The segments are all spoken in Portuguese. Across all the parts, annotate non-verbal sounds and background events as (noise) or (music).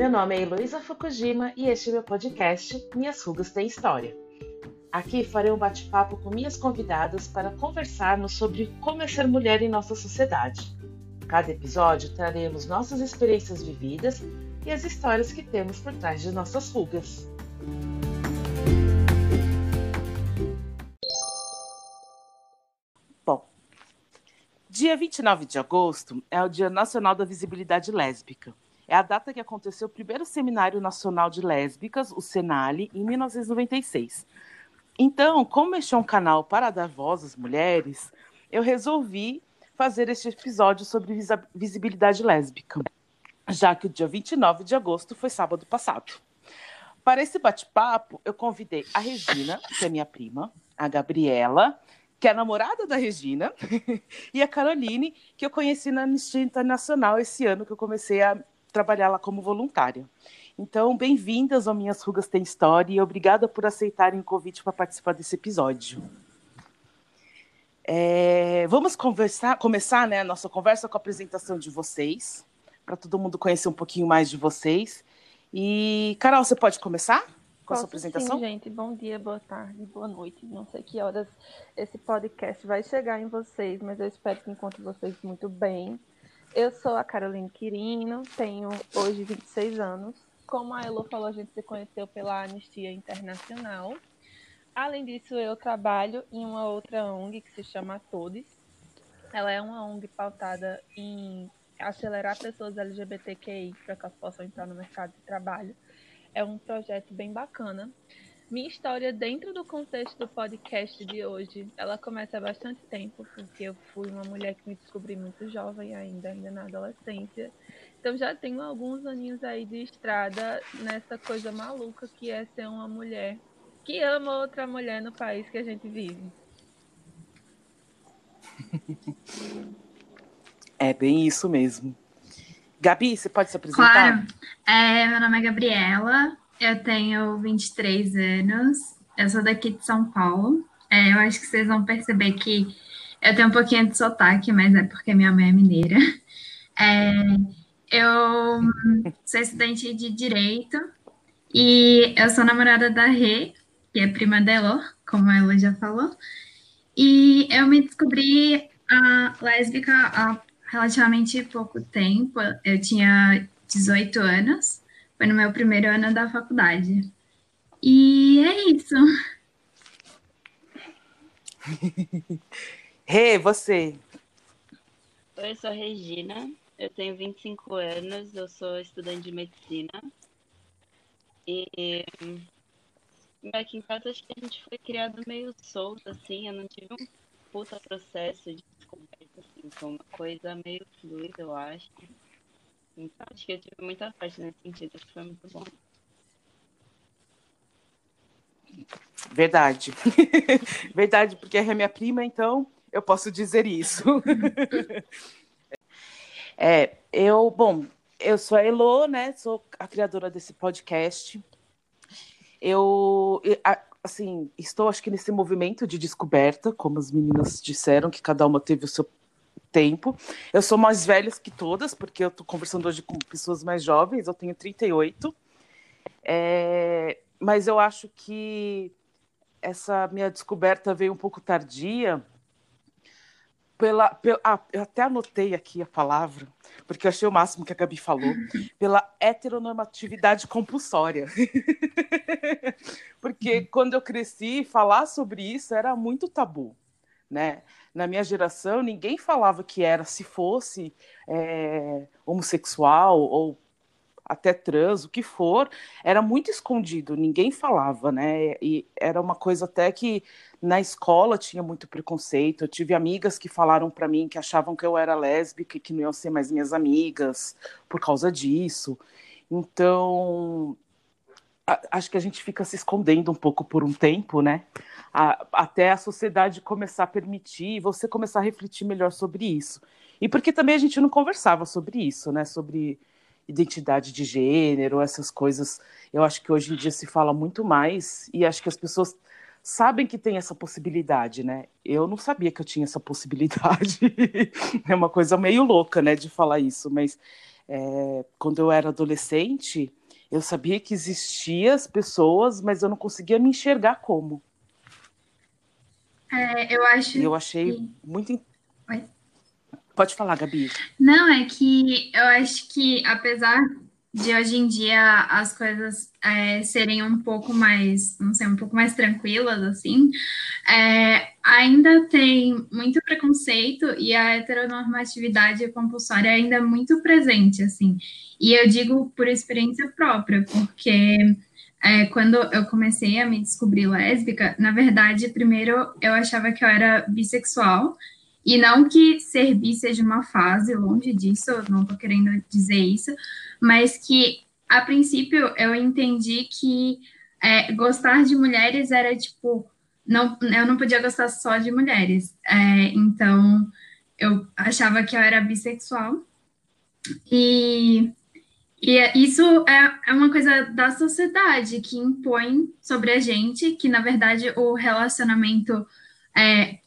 Meu nome é Heloísa Fukujima e este é meu podcast Minhas Rugas Têm História. Aqui farei um bate-papo com minhas convidadas para conversarmos sobre como é ser mulher em nossa sociedade. Cada episódio traremos nossas experiências vividas e as histórias que temos por trás de nossas rugas. Bom, dia 29 de agosto é o Dia Nacional da Visibilidade Lésbica. É a data que aconteceu o primeiro Seminário Nacional de Lésbicas, o Senale, em 1996. Então, como este é um canal para dar voz às mulheres, eu resolvi fazer este episódio sobre visibilidade lésbica, já que o dia 29 de agosto foi sábado passado. Para esse bate-papo, eu convidei a Regina, que é minha prima, a Gabriela, que é a namorada da Regina, (laughs) e a Caroline, que eu conheci na Anistia Internacional esse ano que eu comecei a trabalhar lá como voluntária. Então, bem-vindas ao Minhas Rugas Tem História e obrigada por aceitarem o convite para participar desse episódio. É, vamos conversar, começar né, a nossa conversa com a apresentação de vocês, para todo mundo conhecer um pouquinho mais de vocês. E, Carol, você pode começar com Posso, a sua apresentação? Sim, gente. Bom dia, boa tarde, boa noite. Não sei que horas esse podcast vai chegar em vocês, mas eu espero que encontre vocês muito bem. Eu sou a Caroline Quirino, tenho hoje 26 anos. Como a Elo falou, a gente se conheceu pela Anistia Internacional. Além disso, eu trabalho em uma outra ONG que se chama Todes. Ela é uma ONG pautada em acelerar pessoas LGBTQI para que elas possam entrar no mercado de trabalho. É um projeto bem bacana. Minha história dentro do contexto do podcast de hoje, ela começa há bastante tempo, porque eu fui uma mulher que me descobri muito jovem ainda, ainda na adolescência. Então já tenho alguns aninhos aí de estrada nessa coisa maluca que é ser uma mulher que ama outra mulher no país que a gente vive. É bem isso mesmo. Gabi, você pode se apresentar? Claro. É, meu nome é Gabriela, eu tenho 23 anos, eu sou daqui de São Paulo. É, eu acho que vocês vão perceber que eu tenho um pouquinho de sotaque, mas é porque minha mãe é mineira. É, eu sou estudante de Direito e eu sou namorada da Rê, que é prima dela, como ela já falou. E eu me descobri a lésbica há relativamente pouco tempo. Eu tinha 18 anos, foi no meu primeiro ano da faculdade. E é isso. (laughs) Rê, hey, você. Oi, eu sou a Regina, eu tenho 25 anos, eu sou estudante de medicina. E aqui em casa acho que a gente foi criado meio solto, assim, eu não tive um puta processo de descoberta, assim, foi uma coisa meio fluida, eu acho. Então acho que eu tive muita sorte nesse sentido, acho que foi muito bom. Verdade. (laughs) Verdade, porque é minha prima, então eu posso dizer isso. (laughs) é, eu, bom, eu sou a Elo, né? Sou a criadora desse podcast. Eu, assim, estou acho que nesse movimento de descoberta, como as meninas disseram, que cada uma teve o seu tempo. Eu sou mais velha que todas, porque eu estou conversando hoje com pessoas mais jovens, eu tenho 38. É, mas eu acho que essa minha descoberta veio um pouco tardia. Pela, pela ah, eu até anotei aqui a palavra, porque eu achei o máximo que a Gabi falou, (laughs) pela heteronormatividade compulsória. (laughs) porque quando eu cresci, falar sobre isso era muito tabu, né? Na minha geração, ninguém falava que era, se fosse é, homossexual ou até trans, o que for, era muito escondido, ninguém falava, né? E era uma coisa até que na escola tinha muito preconceito. Eu tive amigas que falaram para mim que achavam que eu era lésbica e que não iam ser mais minhas amigas por causa disso. Então, acho que a gente fica se escondendo um pouco por um tempo, né? A, até a sociedade começar a permitir, você começar a refletir melhor sobre isso. E porque também a gente não conversava sobre isso, né? Sobre identidade de gênero, essas coisas. Eu acho que hoje em dia se fala muito mais e acho que as pessoas sabem que tem essa possibilidade, né? Eu não sabia que eu tinha essa possibilidade. (laughs) é uma coisa meio louca, né, de falar isso, mas É, quando eu era adolescente, eu sabia que existiam as pessoas, mas eu não conseguia me enxergar como. É, eu acho. Eu achei que... muito. Oi? Pode falar, Gabi. Não, é que eu acho que, apesar de hoje em dia as coisas é, serem um pouco mais, não sei, um pouco mais tranquilas, assim, é, ainda tem muito preconceito e a heteronormatividade compulsória ainda é muito presente, assim. E eu digo por experiência própria, porque é, quando eu comecei a me descobrir lésbica, na verdade, primeiro eu achava que eu era bissexual, e não que ser seja uma fase, longe disso, não tô querendo dizer isso, mas que a princípio eu entendi que é, gostar de mulheres era tipo, não, eu não podia gostar só de mulheres. É, então eu achava que eu era bissexual. E, e isso é, é uma coisa da sociedade que impõe sobre a gente que, na verdade, o relacionamento é,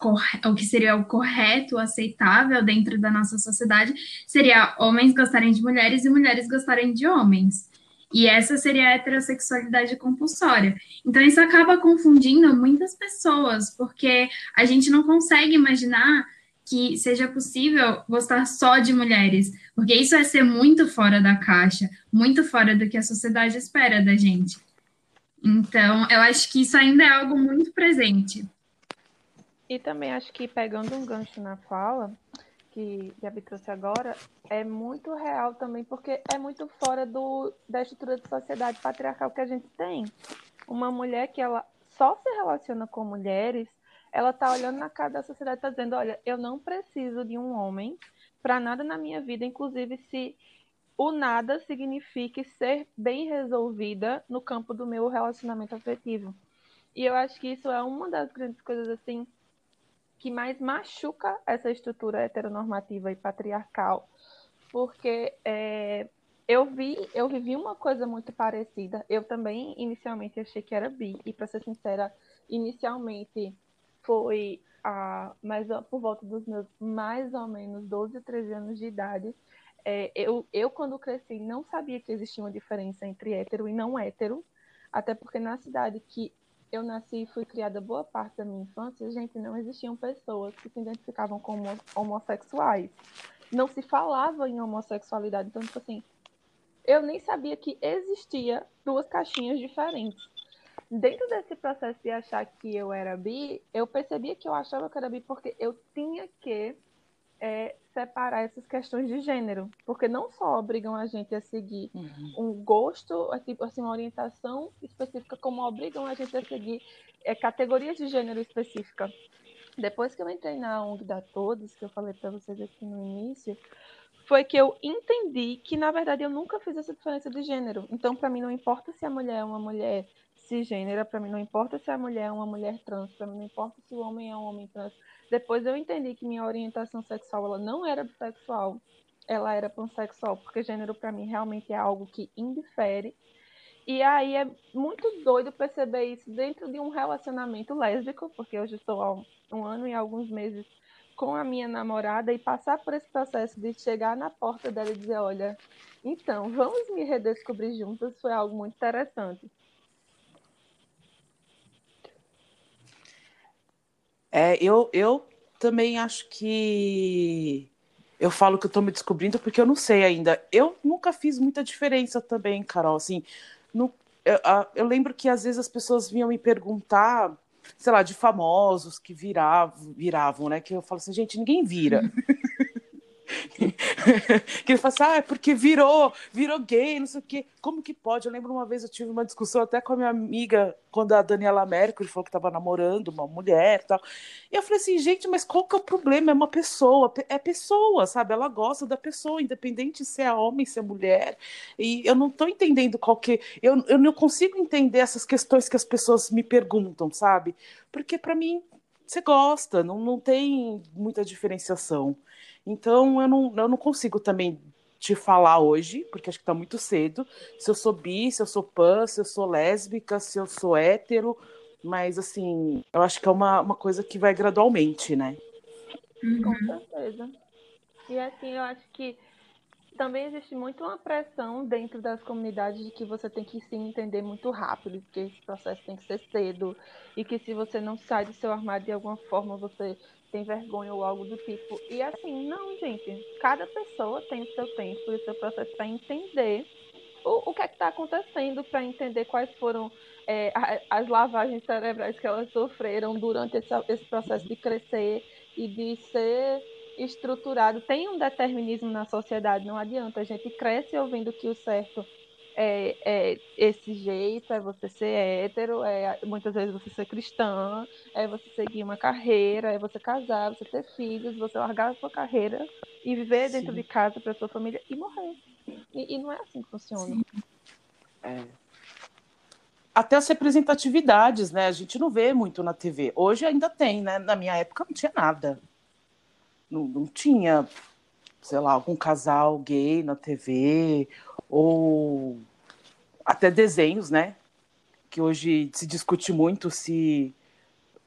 o que seria o correto, o aceitável dentro da nossa sociedade, seria homens gostarem de mulheres e mulheres gostarem de homens. E essa seria a heterossexualidade compulsória. Então, isso acaba confundindo muitas pessoas, porque a gente não consegue imaginar que seja possível gostar só de mulheres, porque isso é ser muito fora da caixa, muito fora do que a sociedade espera da gente. Então, eu acho que isso ainda é algo muito presente. E também acho que pegando um gancho na fala que Gabi trouxe agora, é muito real também, porque é muito fora do, da estrutura de sociedade patriarcal que a gente tem. Uma mulher que ela só se relaciona com mulheres, ela tá olhando na cara da sociedade e tá dizendo, olha, eu não preciso de um homem para nada na minha vida, inclusive se o nada signifique ser bem resolvida no campo do meu relacionamento afetivo. E eu acho que isso é uma das grandes coisas assim que mais machuca essa estrutura heteronormativa e patriarcal, porque é, eu vi, eu vivi uma coisa muito parecida. Eu também inicialmente achei que era bi e para ser sincera, inicialmente foi a, mais por volta dos meus mais ou menos 12, 13 anos de idade. É, eu, eu, quando cresci, não sabia que existia uma diferença entre hétero e não hétero, até porque na cidade que eu nasci e fui criada boa parte da minha infância, gente, não existiam pessoas que se identificavam como homossexuais. Não se falava em homossexualidade. Então, tipo assim, eu nem sabia que existia duas caixinhas diferentes. Dentro desse processo de achar que eu era bi, eu percebia que eu achava que era bi porque eu tinha que é, separar essas questões de gênero, porque não só obrigam a gente a seguir uhum. um gosto, tipo, assim, uma orientação específica, como obrigam a gente a seguir é, categorias de gênero específica. Depois que eu entrei na ONG da Todos, que eu falei para vocês aqui no início, foi que eu entendi que, na verdade, eu nunca fiz essa diferença de gênero. Então, para mim, não importa se a mulher é uma mulher cisgênera, para mim, não importa se a mulher é uma mulher trans, para mim, não importa se o homem é um homem trans depois eu entendi que minha orientação sexual ela não era bissexual, ela era pansexual, porque gênero para mim realmente é algo que indifere. E aí é muito doido perceber isso dentro de um relacionamento lésbico, porque hoje estou há um ano e alguns meses com a minha namorada e passar por esse processo de chegar na porta dela e dizer, olha, então, vamos me redescobrir juntas, foi algo muito interessante. É, eu, eu também acho que eu falo que eu tô me descobrindo porque eu não sei ainda. Eu nunca fiz muita diferença também, Carol. Assim, no, eu, eu, lembro que às vezes as pessoas vinham me perguntar, sei lá, de famosos que viravam, viravam, né? Que eu falo assim, gente, ninguém vira. (laughs) (laughs) que ele fala assim, ah, é porque virou, virou gay, não sei o quê. Como que pode? Eu lembro uma vez eu tive uma discussão até com a minha amiga, quando a Daniela Mercury falou que estava namorando uma mulher e tal. E eu falei assim, gente, mas qual que é o problema? É uma pessoa, é pessoa, sabe? Ela gosta da pessoa, independente se é homem, se é mulher. E eu não estou entendendo qual que. Eu, eu não consigo entender essas questões que as pessoas me perguntam, sabe? Porque para mim, você gosta, não, não tem muita diferenciação. Então, eu não, eu não consigo também te falar hoje, porque acho que está muito cedo, se eu sou bi, se eu sou pan, se eu sou lésbica, se eu sou hétero, mas assim, eu acho que é uma, uma coisa que vai gradualmente, né? Com certeza. E assim, eu acho que também existe muito uma pressão dentro das comunidades de que você tem que se entender muito rápido, que esse processo tem que ser cedo, e que se você não sai do seu armário de alguma forma, você tem vergonha ou algo do tipo. E assim, não, gente, cada pessoa tem o seu tempo e o seu processo para entender o, o que é está acontecendo, para entender quais foram é, as lavagens cerebrais que elas sofreram durante esse, esse processo de crescer e de ser estruturado. Tem um determinismo na sociedade, não adianta. A gente cresce ouvindo que o certo é, é, esse jeito, é você ser hétero, é muitas vezes você ser cristã, é você seguir uma carreira, é você casar, você ter filhos, você largar a sua carreira e viver Sim. dentro de casa para sua família e morrer. E, e, não é assim que funciona. É. Até as representatividades, né? A gente não vê muito na TV. Hoje ainda tem, né? Na minha época não tinha nada. Não, não tinha, sei lá, algum casal gay na TV, ou até desenhos, né? Que hoje se discute muito se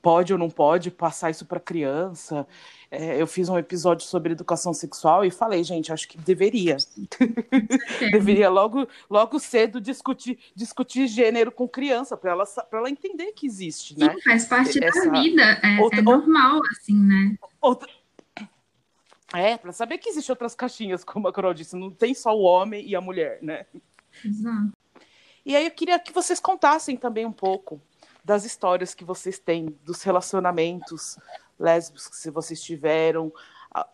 pode ou não pode passar isso para criança. É, eu fiz um episódio sobre educação sexual e falei, gente, acho que deveria. (laughs) deveria logo, logo cedo discutir, discutir gênero com criança, para ela, ela entender que existe, né? Sim, faz parte Essa... da vida, é, outra, é normal, assim, né? Outra, é, para saber que existem outras caixinhas, como a Carol disse, não tem só o homem e a mulher, né? Exato. E aí eu queria que vocês contassem também um pouco das histórias que vocês têm, dos relacionamentos lésbicos que vocês tiveram,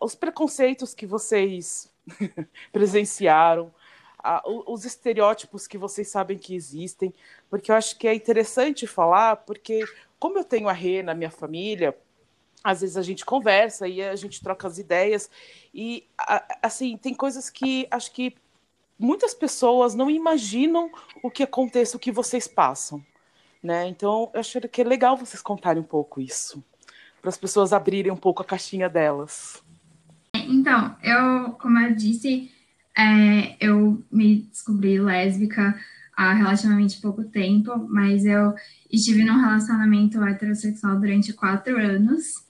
os preconceitos que vocês (laughs) presenciaram, os estereótipos que vocês sabem que existem, porque eu acho que é interessante falar, porque como eu tenho a Rê na minha família, às vezes a gente conversa e a gente troca as ideias e assim tem coisas que acho que muitas pessoas não imaginam o que acontece, o que vocês passam, né? Então eu acho que é legal vocês contarem um pouco isso para as pessoas abrirem um pouco a caixinha delas. Então eu, como eu disse, é, eu me descobri lésbica há relativamente pouco tempo, mas eu estive num relacionamento heterossexual durante quatro anos.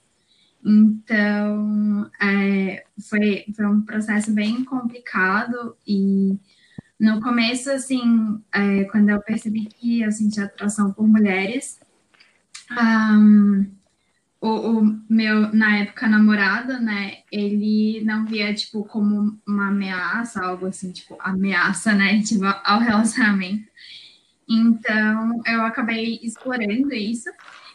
Então, é, foi, foi um processo bem complicado e no começo, assim, é, quando eu percebi que eu sentia atração por mulheres, um, o, o, meu, na época, namorado, né, ele não via, tipo, como uma ameaça, algo assim, tipo, ameaça, né, (laughs) tipo, ao relacionamento. Então, eu acabei explorando isso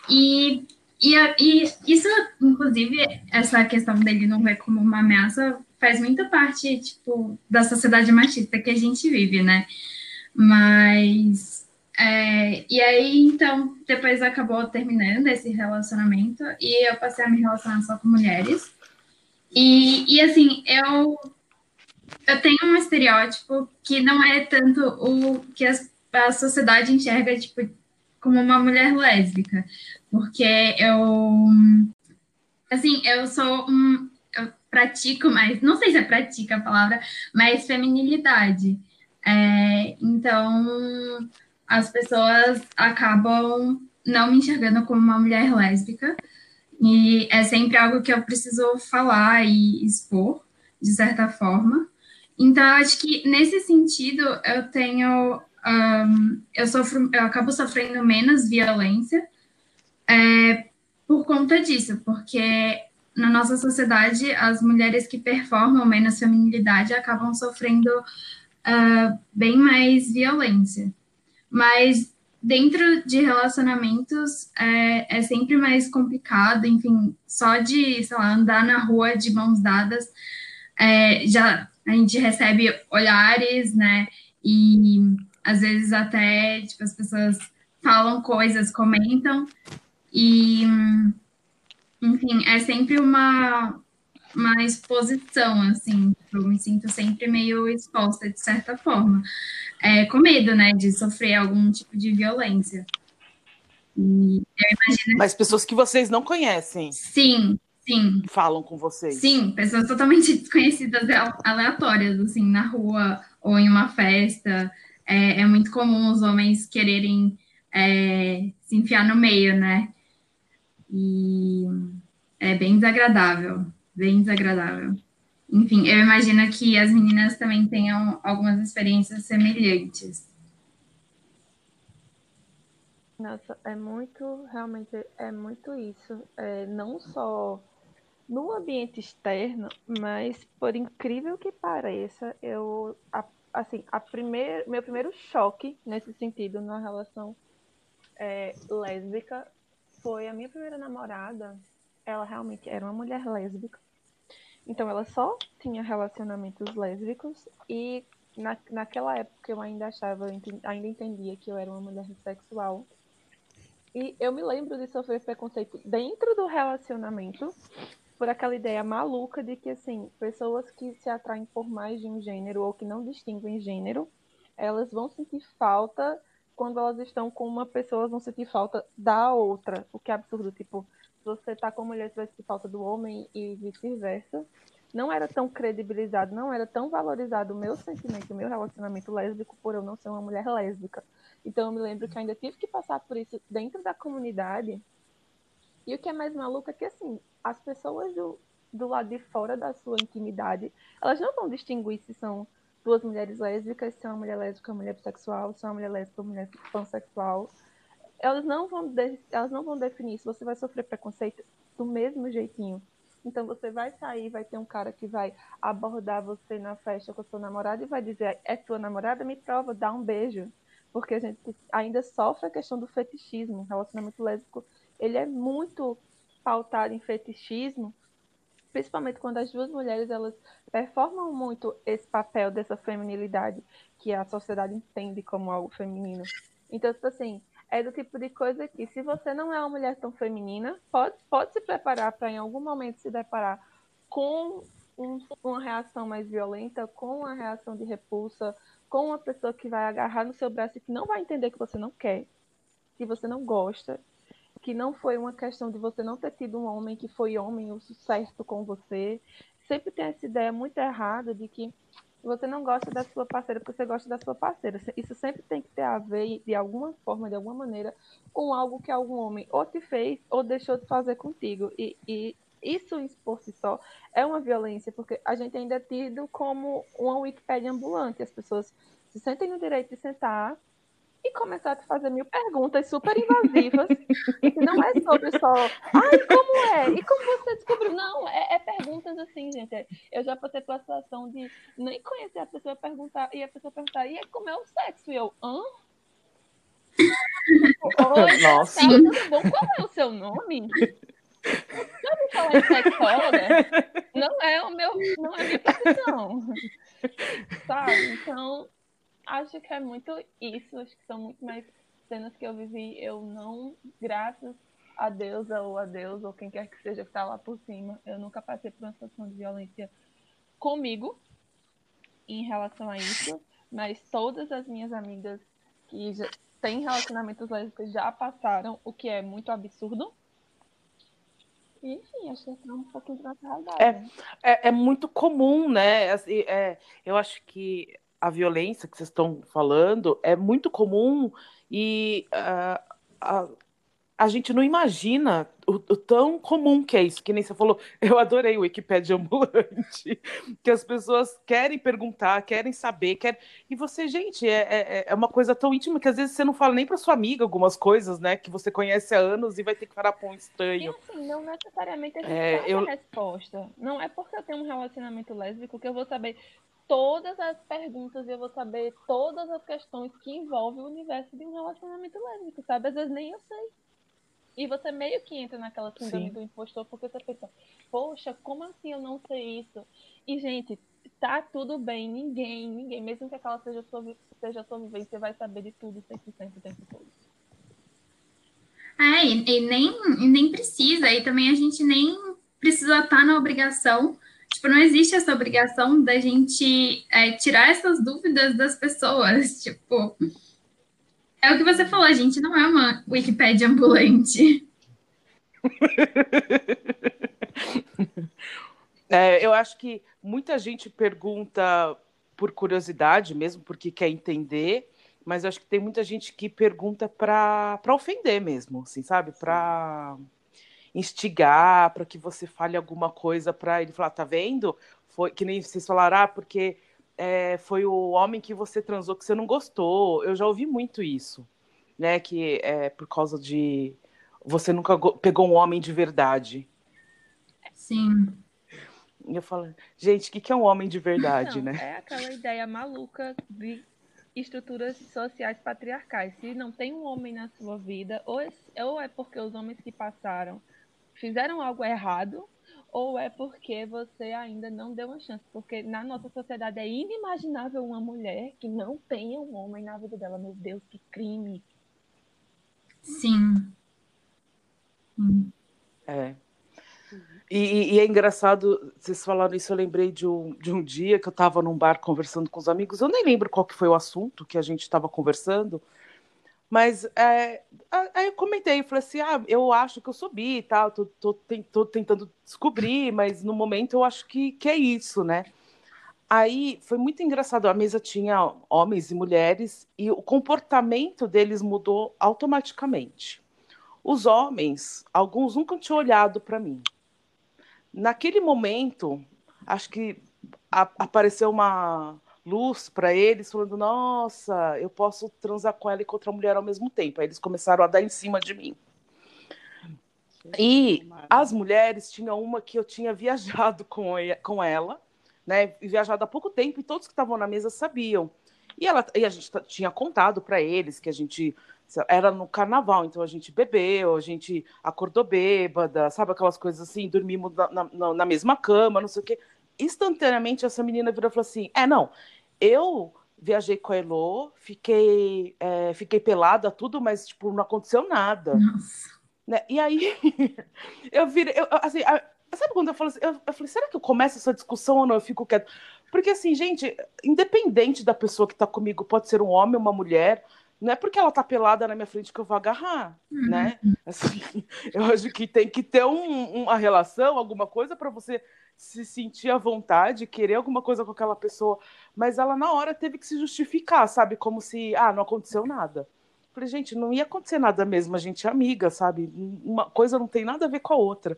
e e, e isso, inclusive, essa questão dele não ver como uma ameaça faz muita parte, tipo, da sociedade machista que a gente vive, né? Mas. É, e aí, então, depois acabou terminando esse relacionamento e eu passei a me relacionar só com mulheres. E, e assim, eu, eu tenho um estereótipo que não é tanto o que a sociedade enxerga, tipo, como uma mulher lésbica porque eu, assim, eu sou um, eu pratico mais, não sei se é pratica a palavra, mas feminilidade. É, então, as pessoas acabam não me enxergando como uma mulher lésbica, e é sempre algo que eu preciso falar e expor, de certa forma. Então, acho que nesse sentido eu tenho, um, eu sofro, eu acabo sofrendo menos violência, é, por conta disso, porque na nossa sociedade as mulheres que performam menos feminilidade acabam sofrendo uh, bem mais violência. Mas dentro de relacionamentos é, é, sempre mais complicado, enfim, só de, sei lá, andar na rua de mãos dadas, é, já a gente recebe olhares, né, e às vezes até, tipo, as pessoas falam coisas, comentam, e, enfim, é sempre uma, uma exposição, assim, eu me sinto sempre meio exposta, de certa forma, é, com medo, né, de sofrer algum tipo de violência. Imagino... Mas pessoas que vocês não conhecem. Sim, sim. Falam com vocês. Sim, pessoas totalmente desconhecidas, aleatórias, assim, na rua ou em uma festa. É, é muito comum os homens quererem é, se enfiar no meio, né? E é bem desagradável, bem desagradável. Enfim, eu imagino que as meninas também tenham algumas experiências semelhantes. Nossa, é muito, realmente é muito isso. É, não só no ambiente externo, mas por incrível que pareça, eu a, assim, a primeir, meu primeiro choque nesse sentido na relação é, lésbica foi a minha primeira namorada. Ela realmente era uma mulher lésbica. Então ela só tinha relacionamentos lésbicos e na, naquela época eu ainda achava, ainda entendia que eu era uma mulher sexual. E eu me lembro de sofrer preconceito dentro do relacionamento por aquela ideia maluca de que, assim, pessoas que se atraem por mais de um gênero ou que não distinguem gênero, elas vão sentir falta quando elas estão com uma pessoa, elas vão sentir falta da outra, o que é absurdo. Tipo, se você tá com uma mulher, você vai sentir falta do homem e vice-versa. Não era tão credibilizado, não era tão valorizado o meu sentimento, o meu relacionamento lésbico por eu não ser uma mulher lésbica. Então eu me lembro que ainda tive que passar por isso dentro da comunidade. E o que é mais maluco é que, assim, as pessoas do, do lado de fora da sua intimidade, elas não vão distinguir se são duas mulheres lésbicas, se é uma mulher lésbica, uma mulher bissexual, se é uma mulher lésbica, uma mulher pansexual. Elas não vão elas não vão definir se você vai sofrer preconceito do mesmo jeitinho. Então você vai sair, vai ter um cara que vai abordar você na festa com a sua namorada e vai dizer: "É tua namorada? Me prova, dá um beijo". Porque a gente ainda sofre a questão do fetichismo. O relacionamento lésbico, ele é muito pautado em fetichismo, principalmente quando as duas mulheres elas performam muito esse papel dessa feminilidade que a sociedade entende como algo feminino. Então, tipo assim, é do tipo de coisa que, se você não é uma mulher tão feminina, pode, pode se preparar para em algum momento se deparar com um, uma reação mais violenta, com uma reação de repulsa, com uma pessoa que vai agarrar no seu braço e que não vai entender que você não quer, que você não gosta, que não foi uma questão de você não ter tido um homem que foi homem o certo com você. Sempre tem essa ideia muito errada de que você não gosta da sua parceira porque você gosta da sua parceira. Isso sempre tem que ter a ver, de alguma forma, de alguma maneira, com algo que algum homem ou te fez ou deixou de fazer contigo. E, e isso, por si só, é uma violência, porque a gente ainda é tido como uma Wikipédia ambulante. As pessoas se sentem no direito de sentar e começar a te fazer mil perguntas super invasivas, que não é sobre só, ai, como é? E como você descobriu? Não, é, é perguntas assim, gente. Eu já passei pela situação de nem conhecer a pessoa perguntar, e a pessoa perguntar, e como é o sexo? E eu, hã? (laughs) Oi, Nossa. Tá, tudo bom? Qual é o seu nome? Já ouviu falar em sexóloga? Não é o meu, não é a minha profissão. Sabe? Então, acho que é muito isso, acho que são muito mais cenas que eu vivi, eu não, graças a Deus ou a Deus, ou quem quer que seja que está lá por cima, eu nunca passei por uma situação de violência comigo em relação a isso, mas todas as minhas amigas que já têm relacionamentos lésbicos já passaram, o que é muito absurdo. E, enfim, acho que é um pouquinho realidade. É, é, é muito comum, né? Assim, é, eu acho que a violência que vocês estão falando é muito comum e uh, a, a gente não imagina o, o, tão comum que é isso, que nem você falou. (laughs) Eu adorei o Wikipedia ambulante, (laughs) que as pessoas querem perguntar, querem saber, querem... e você, gente, é, é, é uma coisa tão íntima que às vezes você não fala nem para sua amiga algumas coisas, né, que você conhece há anos e vai ter que falar para um estranho. E assim, não necessariamente a gente é, eu... a resposta. Não é porque eu tenho um relacionamento lésbico que eu vou saber todas as perguntas e eu vou saber todas as questões que envolvem o universo de um relacionamento lésbico, sabe? Às vezes nem eu sei. E você meio que entra naquela síndrome Sim. do impostor, porque você pensa, poxa, como assim eu não sei isso? E, gente, tá tudo bem, ninguém, ninguém, mesmo que aquela seja a sua, seja a sua vivência, vai saber de tudo 100% o tempo todo. É, e, e, nem, e nem precisa, e também a gente nem precisa estar tá na obrigação Tipo, não existe essa obrigação da gente é, tirar essas dúvidas das pessoas. (laughs) Tipo, é o que você falou, a gente não é uma Wikipédia ambulante. (laughs) É, eu acho que muita gente pergunta por curiosidade, mesmo porque quer entender, mas eu acho que tem muita gente que pergunta para ofender mesmo, assim, sabe? Para instigar, para que você fale alguma coisa para ele falar, tá vendo? foi, que nem vocês falaram, ah, porque é, foi o homem que você transou que você não gostou. Eu já ouvi muito isso, né? Que é por causa de você nunca pegou um homem de verdade. Sim. E eu falo, gente, o que, que é um homem de verdade, Não, né? É aquela ideia maluca de estruturas sociais patriarcais. Se não tem um homem na sua vida, ou é, ou é porque os homens que passaram fizeram algo errado, ou é porque você ainda não deu uma chance. Porque na nossa sociedade é inimaginável uma mulher que não tenha um homem na vida dela. Meu Deus, que crime. Sim. É. E, e, é engraçado, vocês falaram isso, eu lembrei de um, de um dia que eu estava num bar conversando com os amigos, eu nem lembro qual que foi o assunto que a gente estava conversando, mas é, aí eu comentei, falei assim, ah, eu acho que eu sou bi e tal, tô, tô, tô, tentando descobrir, mas no momento eu acho que, que é isso, né? Aí foi muito engraçado, a mesa tinha homens e mulheres e o comportamento deles mudou automaticamente. Os homens, alguns nunca tinham olhado para mim naquele momento, acho que a, apareceu uma luz para eles, falando: Nossa, eu posso transar com ela e com outra mulher ao mesmo tempo. Aí eles começaram a dar em cima de mim. E as mulheres tinham uma que eu tinha viajado (laughs) com, com ela, né? Viajado há pouco tempo e todos que estavam na mesa sabiam. E, ela, e a gente tinha contado para eles que a gente era no carnaval, então a gente bebeu, a gente acordou bêbada, sabe aquelas coisas assim, dormimos na, na, na mesma cama, não sei o quê. Instantaneamente essa menina virou e falou assim: É, não, eu viajei com a Elo, fiquei, é, fiquei pelada, tudo, mas tipo, não aconteceu nada. Né? E aí (laughs) eu virei, eu, assim, sabe quando eu falo assim, eu, eu falei, será que eu começo essa discussão ou não? Eu fico quieto. Porque assim, gente, independente da pessoa que está comigo, pode ser um homem ou uma mulher, não é porque ela tá pelada na minha frente que eu vou agarrar, uhum. né? Assim, (laughs) eu acho que tem que ter um, uma relação, alguma coisa para você se sentir à vontade, querer alguma coisa com aquela pessoa. Mas ela na hora teve que se justificar, sabe? Como se, ah, não aconteceu nada. Falei, gente, não ia acontecer nada mesmo, a gente é amiga, sabe? Uma coisa não tem nada a ver com a outra.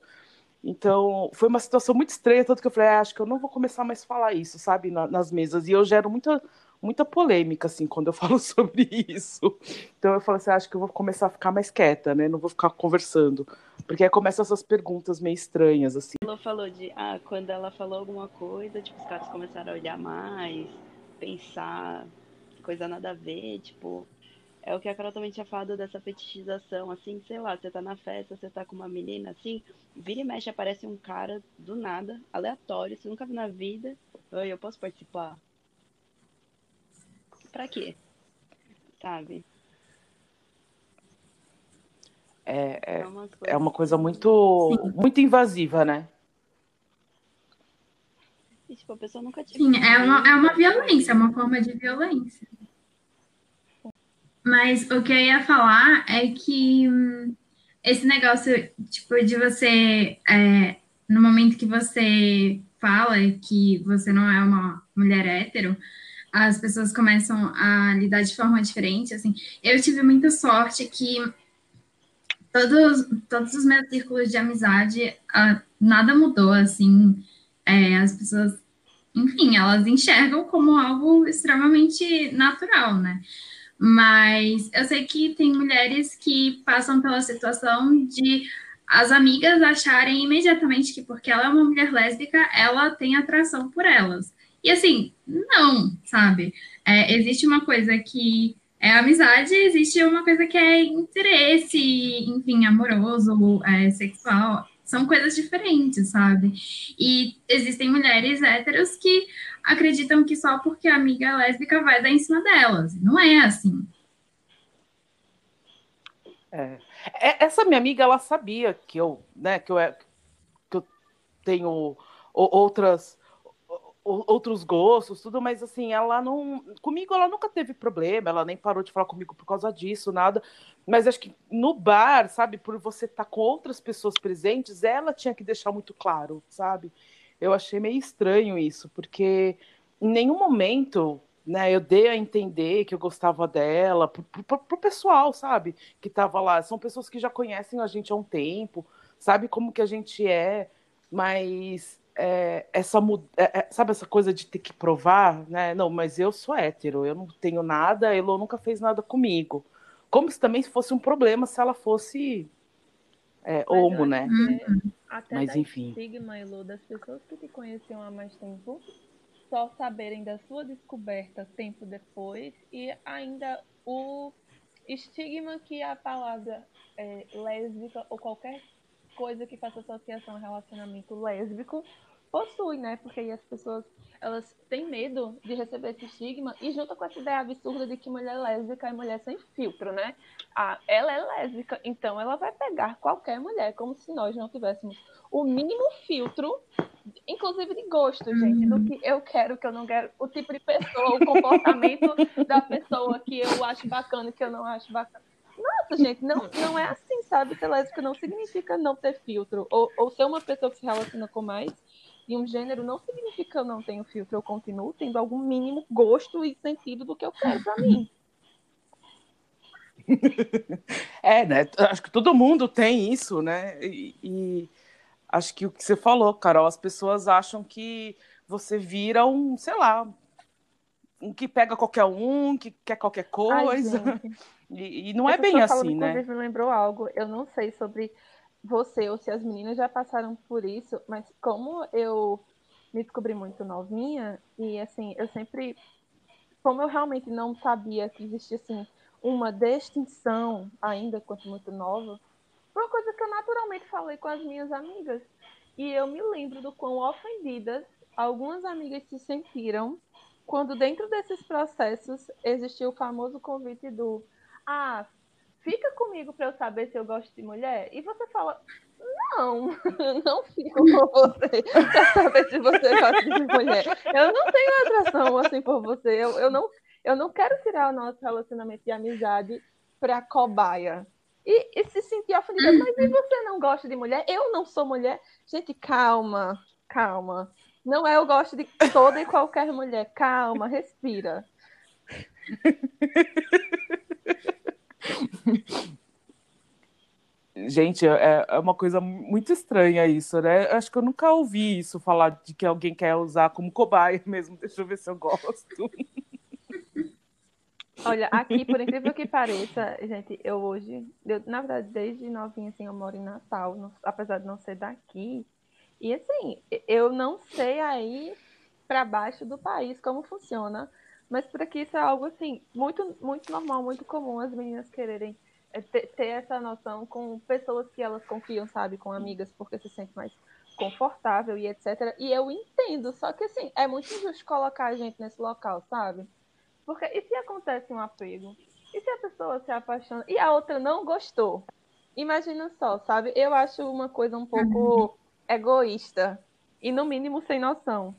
Então, foi uma situação muito estranha, tanto que eu falei, ah, acho que eu não vou começar mais a falar isso, sabe, na, nas mesas. E eu gero muita muita polêmica, assim, quando eu (laughs) falo sobre isso. Então eu falo assim, ah, acho que eu vou começar a ficar mais quieta, né? Não vou ficar conversando. Porque aí começam essas perguntas meio estranhas, assim. Ela falou de, ah, quando ela falou alguma coisa, tipo, os caras começaram a olhar mais, pensar, coisa nada a ver, tipo... É o que a Carol também tinha falado dessa fetichização, assim, sei lá, você tá na festa, você tá com uma menina, assim, vira e mexe, aparece um cara do nada, aleatório, você nunca viu na vida. Oi, eu posso participar? Pra quê? Sabe? É, é, é uma coisa muito, muito invasiva, né? E, tipo, a pessoa nunca tinha. Sim, é uma, é uma violência, é uma forma de violência. Mas o que eu ia falar é que hum, esse negócio, tipo, de você, é, no momento que você fala que você não é uma mulher hétero, as pessoas começam a lidar de forma diferente, assim. Eu tive muita sorte que todos, todos os meus círculos de amizade, uh, nada mudou, assim. É, as pessoas, enfim, elas enxergam como algo extremamente natural, né? Mas eu sei que tem mulheres que passam pela situação de as amigas acharem imediatamente que porque ela é uma mulher lésbica, ela tem atração por elas. E assim, não, sabe? É, existe uma coisa que é amizade, existe uma coisa que é interesse, enfim, amoroso, é, sexual. São coisas diferentes, sabe? E existem mulheres héteros que acreditam que só porque a amiga lésbica vai dar em cima delas. Não é assim. É. é essa minha amiga, ela sabia que eu, né, que eu, é, que eu tenho outras outros gostos, tudo, mas assim, ela não. Comigo ela nunca teve problema, ela nem parou de falar comigo por causa disso, nada. Mas acho que no bar, sabe, por você estar tá com outras pessoas presentes, ela tinha que deixar muito claro, sabe? Eu achei meio estranho isso, porque em nenhum momento. Né, eu dei a entender que eu gostava dela, pro, pro, pro pessoal, sabe, que tava lá. São pessoas que já conhecem a gente há um tempo, sabe como que a gente é, mas é, essa é, é, sabe essa coisa de ter que provar, né? Não, mas eu sou hétero, eu não tenho nada, a Elo nunca fez nada comigo. Como se também fosse um problema se ela fosse é, homo, né? Até mas enfim. estigma, Elo, das pessoas que te conheciam há mais tempo, só saberem da sua descoberta tempo depois e ainda o estigma que a palavra é, lésbica ou qualquer coisa que faça associação a relacionamento lésbico possui, né? Porque aí as pessoas elas têm medo de receber esse estigma e junto com essa ideia absurda de que mulher lésbica é mulher sem filtro, né? Ah, ela é lésbica, então ela vai pegar qualquer mulher, como se nós não tivéssemos o mínimo filtro, inclusive de gosto, gente, do que eu quero, que eu não quero, o tipo de pessoa, o comportamento (laughs) da pessoa que eu acho bacana e que eu não acho bacana. Nossa, gente, não, não é assim, sabe? Ser lésbica não significa não ter filtro. Ou, ou ser uma pessoa que se relaciona com mais e um gênero não significa que eu não tenho filtro. Eu continuo tendo algum mínimo gosto e sentido do que eu quero para mim. (laughs) É, né? Acho que todo mundo tem isso, né? E, e, acho que o que você falou, Carol, as pessoas acham que você vira um, sei lá, um que pega qualquer um, que quer qualquer coisa. Ai, (laughs) e, e, não é bem assim, né? Inclusive, me lembrou algo. Eu não sei sobre você ou se as meninas já passaram por isso, mas como eu me descobri muito novinha e assim, eu sempre como eu realmente não sabia que existia assim uma distinção ainda quanto muito nova, foi uma coisa que eu naturalmente falei com as minhas amigas. E eu me lembro do quão ofendidas algumas amigas se sentiram quando dentro desses processos existiu o famoso convite do ah, fica comigo para eu saber se eu gosto de mulher. E você fala, não, (laughs) não fico (laughs) com você para saber se você gosta de mulher. Eu não tenho atração assim por você. Eu, eu, não, eu não quero tirar o nosso relacionamento de amizade para cobaia. E, e se sentir ofendida, mas e você não gosta de mulher? Eu não sou mulher. Gente, calma, calma. Não é eu gosto de toda e qualquer mulher. Calma, respira. (laughs) Gente, é, é uma coisa muito estranha isso, né? Acho que eu nunca ouvi isso falar de que alguém quer usar como cobaia (laughs) mesmo. Deixa eu ver se eu gosto. Olha, aqui, por incrível que pareça, gente, eu hoje, eu, na verdade, desde novinha, assim, eu moro em Natal, não, apesar de não ser daqui. E assim, eu não sei aí para baixo do país como funciona, mas por aqui isso é algo assim, muito, muito normal, muito comum as meninas quererem é, ter, essa noção com pessoas que elas confiam, sabe, com amigas, porque se sente mais confortável e etc. E eu entendo, só que assim, é muito injusto colocar a gente nesse local, sabe? Porque e se acontece um apego? E se a pessoa se apaixona e a outra não gostou? Imagina só, sabe? Eu acho uma coisa um pouco uhum. egoísta e no mínimo sem noção.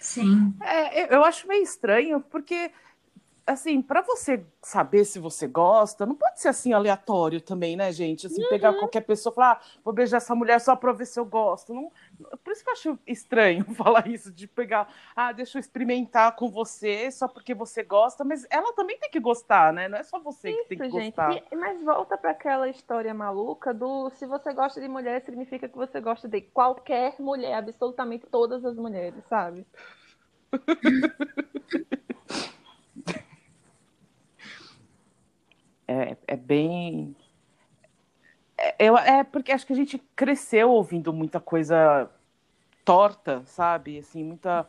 Sim. É, eu acho meio estranho, porque assim, para você saber se você gosta, não pode ser assim aleatório também, né, gente? Assim, uhum. pegar qualquer pessoa e falar, ah, vou beijar essa mulher só para ver se eu gosto. Não, por isso que eu acho estranho (laughs) falar isso, de pegar, ah, deixa eu experimentar com você só porque você gosta, mas ela também tem que gostar, né? Não é só você isso, que tem que gente. gostar. E, mas volta para aquela história maluca do se você gosta de mulher, significa que você gosta de qualquer mulher, absolutamente todas as mulheres, sabe? (laughs) é, é bem. É, é porque acho que a gente cresceu ouvindo muita coisa torta, sabe? Assim, muita.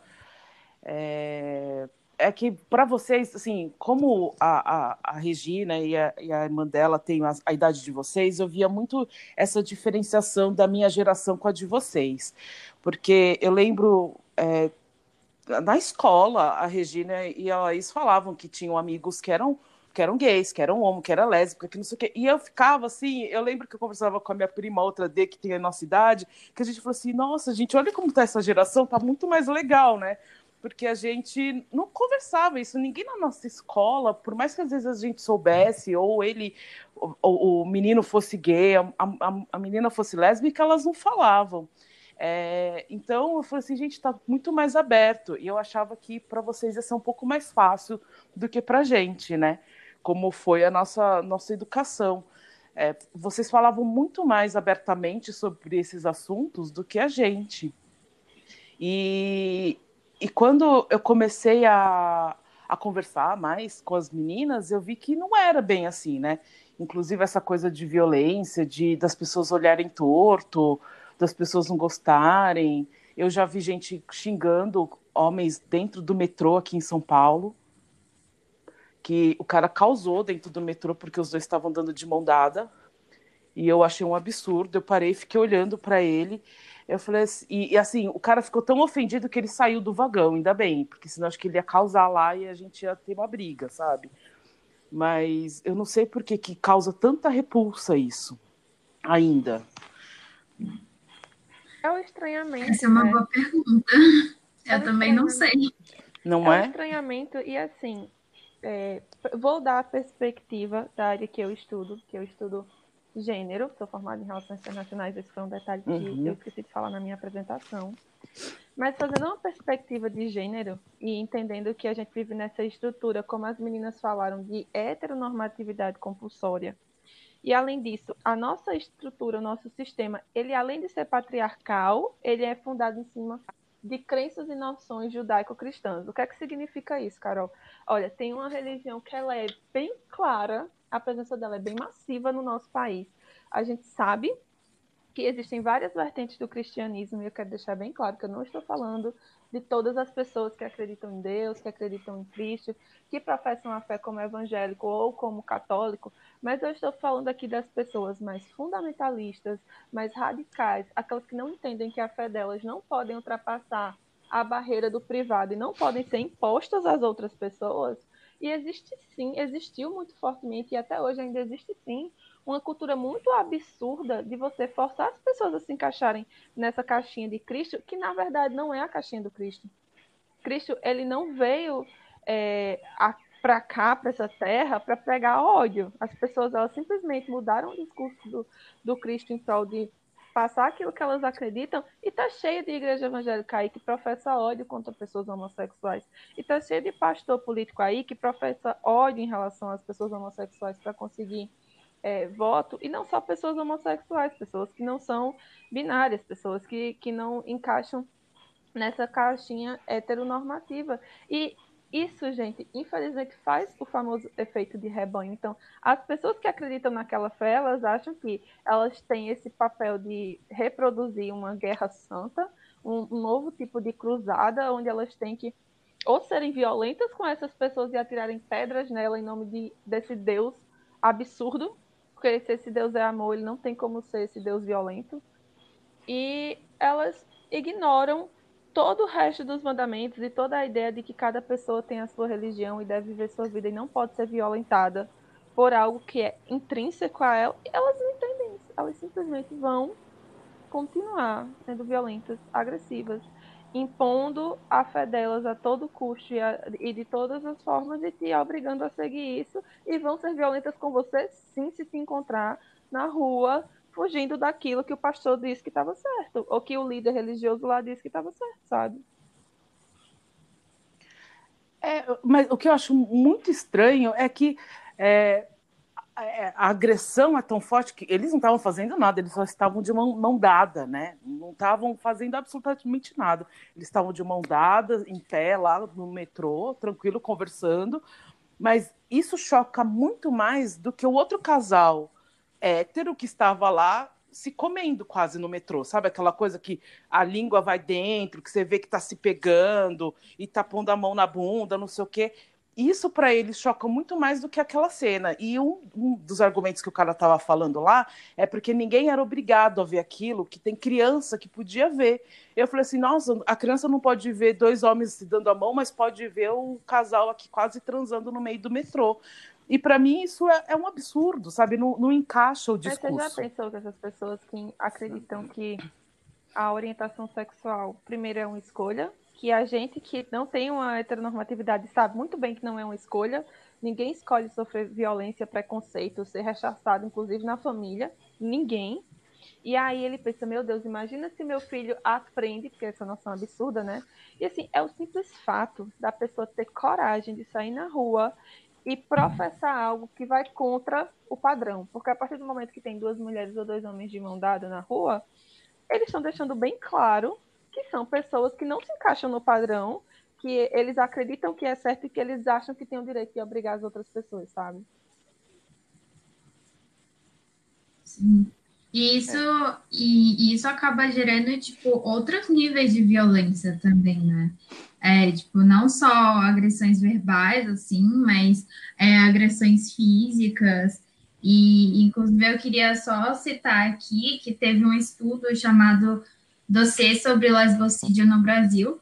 É, é que para vocês, assim, como a, a, a Regina e a, e a, irmã dela têm a, a, idade de vocês, eu via muito essa diferenciação da minha geração com a de vocês. Porque eu lembro é, na escola, a Regina e a Laís falavam que tinham amigos que eram que eram gays, que eram homo, que era lésbica, que não sei o quê. E eu ficava assim, eu lembro que eu conversava com a minha prima, outra D, que tem a nossa idade, que a gente falou assim, nossa, gente, olha como tá essa geração, tá muito mais legal, né? Porque a gente não conversava isso, ninguém na nossa escola, por mais que às vezes a gente soubesse, ou ele, o, o menino fosse gay, a, a, a menina fosse lésbica, elas não falavam. É, então eu falei assim, gente, está muito mais aberto. E eu achava que para vocês ia ser um pouco mais fácil do que para gente, né? Como foi a nossa, nossa educação. é, vocês falavam muito mais abertamente sobre esses assuntos do que a gente. E, e quando eu comecei a, a conversar mais com as meninas, eu vi que não era bem assim, né? Inclusive essa coisa de violência, de das pessoas olharem torto, das pessoas não gostarem. Eu já vi gente xingando homens dentro do metrô aqui em São Paulo, que o cara causou dentro do metrô porque os dois estavam dando de mão dada. E eu achei um absurdo. Eu parei, fiquei olhando para ele. Eu falei assim, e, e, assim, o cara ficou tão ofendido que ele saiu do vagão, ainda bem, porque senão acho que ele ia causar lá e a gente ia ter uma briga, sabe? Mas eu não sei por que, que causa tanta repulsa isso ainda. É o estranhamento. Essa é uma né? boa pergunta. Eu É também não sei. Não é um é? estranhamento e assim, é, vou dar a perspectiva da área que eu estudo, que eu estudo gênero, sou formada em relações internacionais, esse foi um detalhe que Uhum. eu esqueci de falar na minha apresentação. Mas fazendo uma perspectiva de gênero e entendendo que a gente vive nessa estrutura, como as meninas falaram, de heteronormatividade compulsória. E além disso, a nossa estrutura, o nosso sistema, ele além de ser patriarcal, ele é fundado em cima de crenças e noções judaico-cristãs. O que é que significa isso, Carol? Olha, tem uma religião que ela é bem clara, a presença dela é bem massiva no nosso país. A gente sabe que existem várias vertentes do cristianismo, e eu quero deixar bem claro que eu não estou falando de todas as pessoas que acreditam em Deus, que acreditam em Cristo, que professam a fé como evangélico ou como católico, mas eu estou falando aqui das pessoas mais fundamentalistas, mais radicais, aquelas que não entendem que a fé delas não podem ultrapassar a barreira do privado e não podem ser impostas às outras pessoas. E existe sim, existiu muito fortemente e até hoje ainda existe sim uma cultura muito absurda de você forçar as pessoas a se encaixarem nessa caixinha de Cristo, que na verdade não é a caixinha do Cristo. Cristo, ele não veio é, para cá, para essa terra, para pregar ódio. As pessoas, elas simplesmente mudaram o discurso do, do Cristo em prol de passar aquilo que elas acreditam, e tá cheia de igreja evangélica aí que professa ódio contra pessoas homossexuais. E tá cheia de pastor político aí que professa ódio em relação às pessoas homossexuais para conseguir é, voto, e não só pessoas homossexuais, pessoas que não são binárias, pessoas que, que não encaixam nessa caixinha heteronormativa. E isso, gente, infelizmente faz o famoso efeito de rebanho. Então, as pessoas que acreditam naquela fé, elas acham que elas têm esse papel de reproduzir uma guerra santa, um, um novo tipo de cruzada, onde elas têm que ou serem violentas com essas pessoas e atirarem pedras nela em nome de, desse Deus absurdo, porque se esse Deus é amor, ele não tem como ser esse Deus violento. E elas ignoram todo o resto dos mandamentos e toda a ideia de que cada pessoa tem a sua religião e deve viver sua vida e não pode ser violentada por algo que é intrínseco a ela, elas não entendem isso. Elas simplesmente vão continuar sendo violentas, agressivas, impondo a fé delas a todo custo e, a, e de todas as formas e te obrigando a seguir isso e vão ser violentas com você sim se te encontrar na rua fugindo daquilo que o pastor disse que estava certo, ou que o líder religioso lá disse que estava certo, sabe? É, mas o que eu acho muito estranho é que é, a agressão é tão forte que eles não estavam fazendo nada, eles só estavam de mão, mão dada, né? Não estavam fazendo absolutamente nada. Eles estavam de mão dada, em pé, lá no metrô, tranquilo, conversando. Mas isso choca muito mais do que o outro casal hétero que estava lá se comendo quase no metrô, sabe? Aquela coisa que a língua vai dentro, que você vê que está se pegando e tá pondo a mão na bunda, não sei o quê. Isso para eles choca muito mais do que aquela cena. E um, um dos argumentos que o cara estava falando lá é porque ninguém era obrigado a ver aquilo, que tem criança que podia ver. Eu falei assim: nossa, a criança não pode ver dois homens se dando a mão, mas pode ver o casal aqui quase transando no meio do metrô. E para mim isso é, é, um absurdo, sabe? Não, não encaixa o discurso. Mas você já pensou que essas pessoas que acreditam que a orientação sexual, primeiro, é uma escolha, que a gente que não tem uma heteronormatividade sabe muito bem que não é uma escolha. Ninguém escolhe sofrer violência, preconceito, ser rechaçado, inclusive na família. Ninguém. E aí ele pensa, meu Deus, imagina se meu filho aprende, porque essa noção absurda, né? E assim, é o simples fato da pessoa ter coragem de sair na rua e professar algo que vai contra o padrão. Porque a partir do momento que tem duas mulheres ou dois homens de mão dada na rua, eles estão deixando bem claro que são pessoas que não se encaixam no padrão, que eles acreditam que é certo e que eles acham que têm o direito de obrigar as outras pessoas, sabe? Sim. E isso, é. e, e, isso acaba gerando, tipo, outros níveis de violência também, né? É, tipo, não só agressões verbais, assim, mas é, agressões físicas. E, inclusive, eu queria só citar aqui que teve um estudo chamado Dossiê sobre Lesbocídio no Brasil,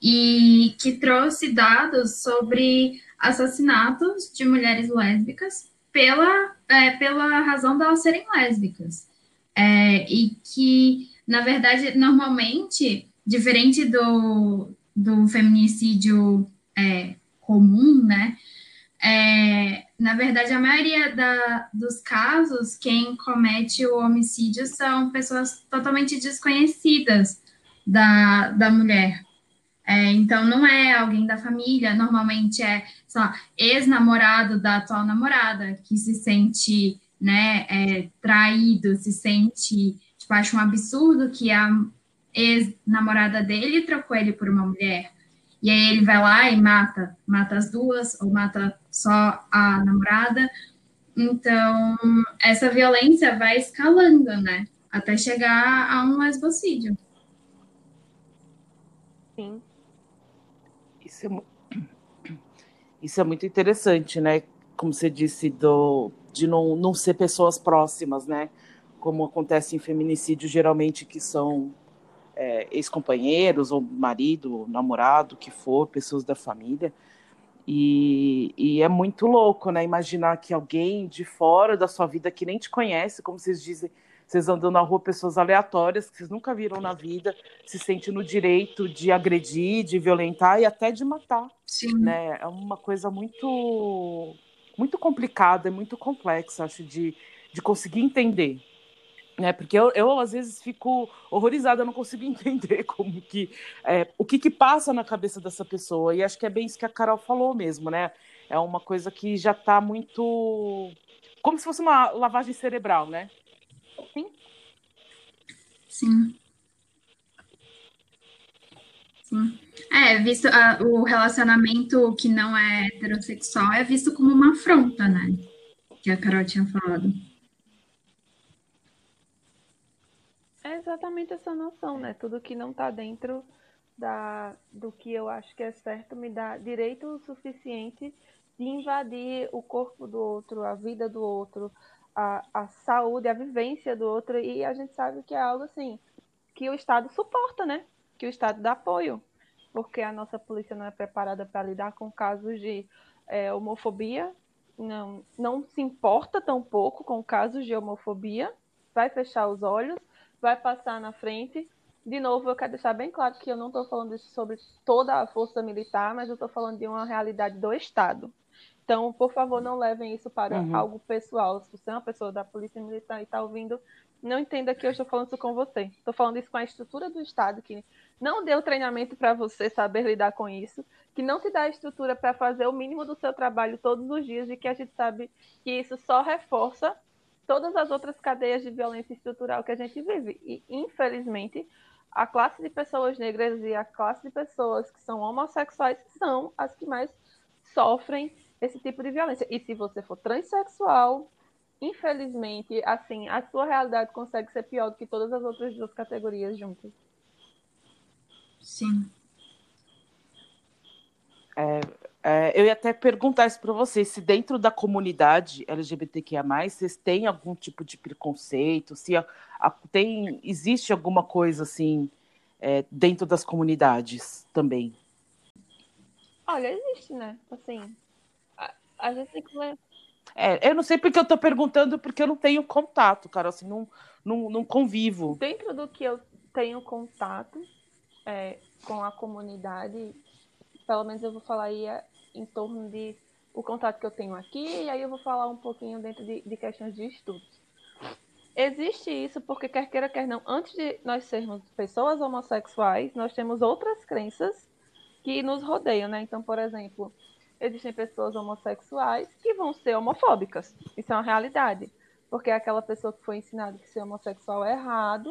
e que trouxe dados sobre assassinatos de mulheres lésbicas pela, é, pela razão de elas serem lésbicas. É, e que, na verdade, normalmente, diferente do, do feminicídio é, comum, né? É, na verdade, a maioria da, dos casos, quem comete o homicídio são pessoas totalmente desconhecidas da, da mulher. É, então, não é alguém da família, normalmente é, ex-namorado da atual namorada, que se sente né, é, traído, se sente, tipo, acha um absurdo que a ex-namorada dele trocou ele por uma mulher. E aí ele vai lá e mata, mata as duas, ou mata só a namorada. Então, essa violência vai escalando, né? Até chegar a um lesbocídio. Sim. Isso é, (coughs) isso é muito interessante, né? Como você disse, do, de não, não ser pessoas próximas, né? Como acontece em feminicídio, geralmente que são é, ex-companheiros, ou marido, namorado, que for, pessoas da família. E, e, é muito louco, né? Imaginar que alguém de fora da sua vida que nem te conhece, como vocês dizem, vocês andam na rua, pessoas aleatórias que vocês nunca viram na vida, se sente no direito de agredir, de violentar e até de matar. Sim. Né? É uma coisa muito muito complicada, muito complexa, acho, de, de conseguir entender. Né? Porque eu, eu, às vezes, fico horrorizada, eu não consigo (laughs) entender como que, é, o que, que passa na cabeça dessa pessoa. E acho que é bem isso que a Carol falou mesmo, né? É uma coisa que já está muito. Como se fosse uma lavagem cerebral, né? Sim. Sim. Sim. É, visto uh, o relacionamento que não é heterossexual é visto como uma afronta, né? Que a Carol tinha falado. Exatamente essa noção, né? Tudo que não está dentro da, do que eu acho que é certo me dá direito suficiente de invadir o corpo do outro, a vida do outro, a, a saúde, a vivência do outro. E a gente sabe que é algo assim que o Estado suporta, né? que o Estado dá apoio, porque a nossa polícia não é preparada para lidar com casos de é, homofobia, não, não se importa tão pouco com casos de homofobia, vai fechar os olhos, vai passar na frente. De novo, eu quero deixar bem claro que eu não estou falando isso sobre toda a força militar, mas eu estou falando de uma realidade do Estado. Então, por favor, não levem isso para uhum. algo pessoal. Se você é uma pessoa da Polícia Militar e está ouvindo, não entenda que eu estou falando isso com você. Estou falando isso com a estrutura do Estado, que não deu treinamento para você saber lidar com isso, que não te dá estrutura para fazer o mínimo do seu trabalho todos os dias e que a gente sabe que isso só reforça todas as outras cadeias de violência estrutural que a gente vive. E, infelizmente, a classe de pessoas negras e a classe de pessoas que são homossexuais são as que mais sofrem esse tipo de violência. E se você for transexual, infelizmente, assim, a sua realidade consegue ser pior do que todas as outras duas categorias juntas. Sim. É, é, eu ia até perguntar isso para vocês, se dentro da comunidade LGBTQIA+, vocês têm algum tipo de preconceito, se a, a, tem, existe alguma coisa assim é, dentro das comunidades também? Olha, existe, né? Assim, a, a gente tem que ler é, eu não sei porque eu estou perguntando, porque eu não tenho contato, cara, assim, não, não, não convivo. Dentro do que eu tenho contato é, com a comunidade, pelo menos eu vou falar aí é, em torno de o contato que eu tenho aqui, e aí eu vou falar um pouquinho dentro de, de questões de estudos. Existe isso porque, quer queira, quer não, antes de nós sermos pessoas homossexuais, nós temos outras crenças que nos rodeiam, né? Então, por exemplo, existem pessoas homossexuais que vão ser homofóbicas. Isso é uma realidade. Porque é aquela pessoa que foi ensinada que ser homossexual é errado,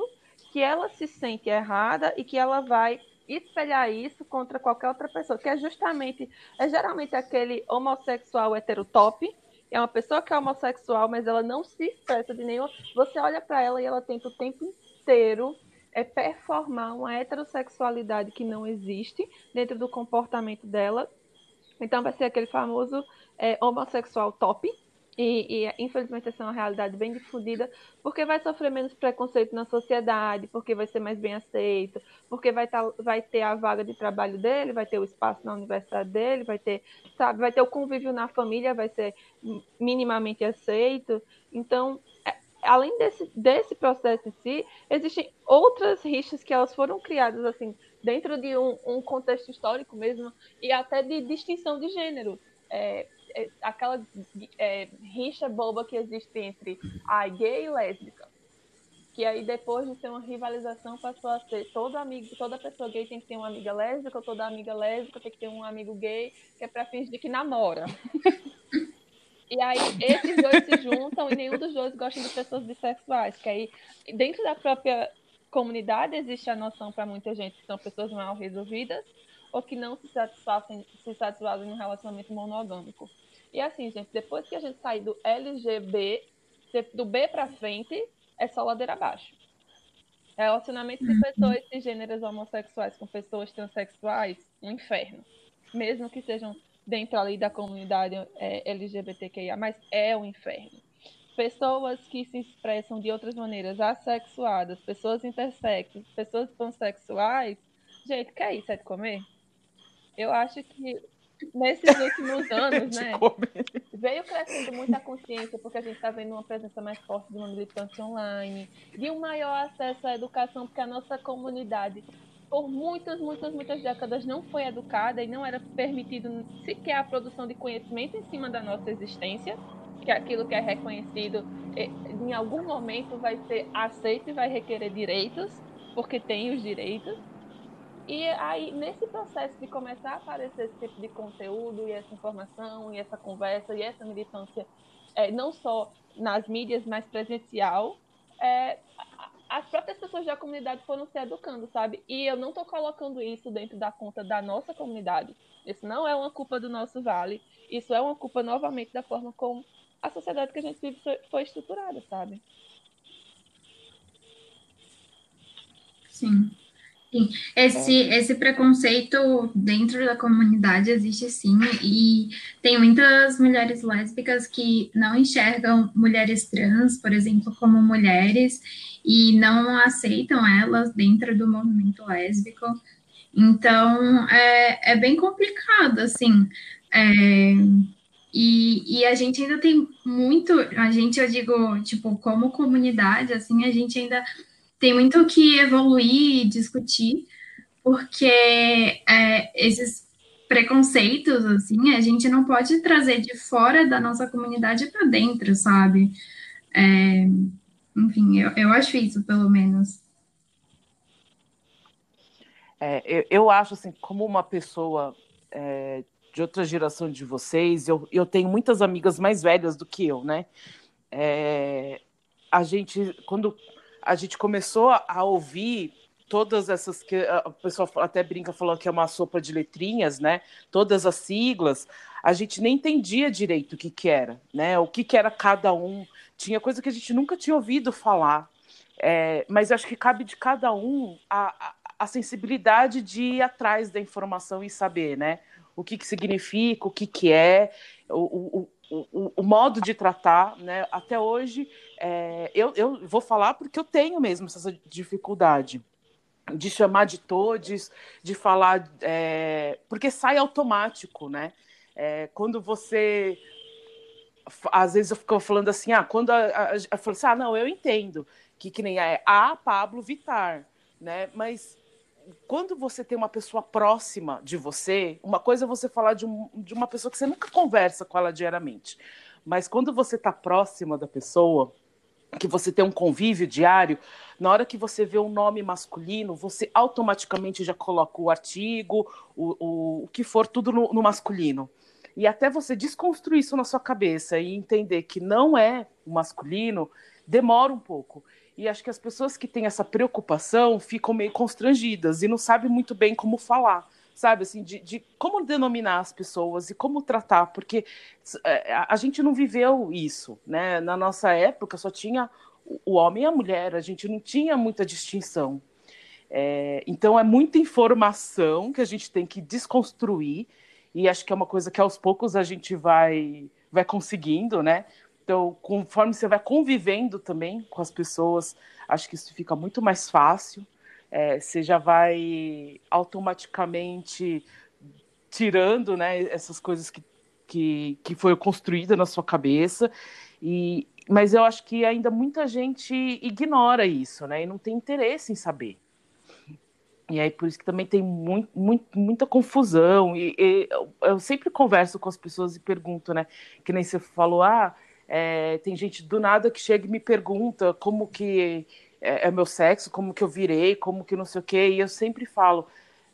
que ela se sente errada e que ela vai espelhar isso contra qualquer outra pessoa, que é justamente, é geralmente aquele homossexual heterotop, é uma pessoa que é homossexual, mas ela não se expressa de nenhum. Você olha para ela e ela tenta o tempo inteiro é performar uma heterossexualidade que não existe dentro do comportamento dela. Então vai ser aquele famoso é, homossexual top, e, e, infelizmente essa é uma realidade bem difundida, porque vai sofrer menos preconceito na sociedade, porque vai ser mais bem aceito, porque vai, tá, vai ter a vaga de trabalho dele, vai ter o espaço na universidade dele, vai ter, sabe, vai ter o convívio na família, vai ser minimamente aceito. Então, é, além desse, desse processo em si, existem outras rixas que elas foram criadas assim dentro de um, um contexto histórico mesmo e até de distinção de gênero. É, aquela é, rixa boba que existe entre a gay e lésbica. Que aí depois de ter uma rivalização passou a ser todo amigo, toda pessoa gay tem que ter uma amiga lésbica, toda amiga lésbica tem que ter um amigo gay, que é para fingir que namora. E aí esses dois se juntam e nenhum dos dois gosta de pessoas bissexuais, que aí dentro da própria comunidade existe a noção para muita gente que são pessoas mal resolvidas ou que não se satisfazem, se satisfazem num relacionamento monogâmico. E assim, gente, depois que a gente sair do LGB, do B para frente, é só ladeira abaixo. Relacionamento de uhum. pessoas cisgêneras homossexuais com pessoas transexuais, um inferno. Mesmo que sejam dentro ali da comunidade é, LGBTQIA, mas é um inferno. Pessoas que se expressam de outras maneiras, assexuadas, pessoas intersexos, pessoas pansexuais, gente, que é isso? É de comer? Eu acho que nesses últimos (laughs) anos, né, veio crescendo muita consciência, porque a gente está vendo uma presença mais forte de uma militância online, de um maior acesso à educação, porque a nossa comunidade, por muitas, muitas, muitas décadas, não foi educada e não era permitido sequer a produção de conhecimento em cima da nossa existência, que é aquilo que é reconhecido, em algum momento vai ser aceito e vai requerer direitos, porque tem os direitos. E aí, nesse processo de começar a aparecer esse tipo de conteúdo e essa informação e essa conversa e essa militância, é, não só nas mídias, mas presencial, é, as próprias pessoas da comunidade foram se educando, sabe? E eu não estou colocando isso dentro da conta da nossa comunidade. Isso não é uma culpa do nosso vale. Isso é uma culpa, novamente, da forma como a sociedade que a gente vive foi estruturada, sabe? Sim. Sim, esse, é. esse preconceito dentro da comunidade existe sim, e tem muitas mulheres lésbicas que não enxergam mulheres trans, por exemplo, como mulheres, e não aceitam elas dentro do movimento lésbico. Então, é, é bem complicado, assim. É, e, e a gente ainda tem muito, a gente, eu digo, tipo, como comunidade, assim, a gente ainda tem muito que evoluir e discutir, porque é, esses preconceitos, assim, a gente não pode trazer de fora da nossa comunidade para dentro, sabe? É, enfim, eu, eu acho isso, pelo menos. É, eu, eu, acho, assim, como uma pessoa é, de outra geração de vocês, eu, eu tenho muitas amigas mais velhas do que eu, né? É, a gente, quando a gente começou a ouvir todas essas que a pessoa até brinca falou que é uma sopa de letrinhas, né? Todas as siglas, a gente nem entendia direito o que que era, né? O que que era cada um, tinha coisa que a gente nunca tinha ouvido falar. É, mas acho que cabe de cada um a, a, a, sensibilidade de ir atrás da informação e saber, né? O que que significa, o que que é, o, o, o, o modo de tratar, né? Até hoje é, eu, eu vou falar porque eu tenho mesmo essa dificuldade de chamar de todos, de falar, é, porque sai automático, né? É, quando você, às vezes eu fico falando assim, ah, quando a, a, a, assim, ah, não, eu entendo que que nem é a Pablo Vitar, né? Mas quando você tem uma pessoa próxima de você, uma coisa é você falar de, um, de uma pessoa que você nunca conversa com ela diariamente, mas quando você está próxima da pessoa, que você tem um convívio diário, na hora que você vê um nome masculino, você automaticamente já coloca o artigo, o, o, o que for, tudo no, no masculino. E até você desconstruir isso na sua cabeça e entender que não é o masculino, demora um pouco. E acho que as pessoas que têm essa preocupação ficam meio constrangidas e não sabem muito bem como falar, sabe? Assim, de, de como denominar as pessoas e como tratar, porque é, a, gente não viveu isso, né? Na nossa época só tinha o homem e a mulher, a gente não tinha muita distinção. É, então é muita informação que a gente tem que desconstruir e acho que é uma coisa que aos poucos a gente vai vai conseguindo, né? Então, conforme você vai convivendo também com as pessoas, acho que isso fica muito mais fácil. É, você já vai automaticamente tirando né, essas coisas que, que, que foi construída na sua cabeça. E, mas eu acho que ainda muita gente ignora isso, né? E não tem interesse em saber. E aí por isso que também tem muito, muito, muita confusão. E, e eu, eu, sempre converso com as pessoas e pergunto, né? Que nem você falou, ah, é, tem gente do nada que chega e me pergunta como que é, é meu sexo, como que eu virei, como que não sei o quê. E eu sempre falo,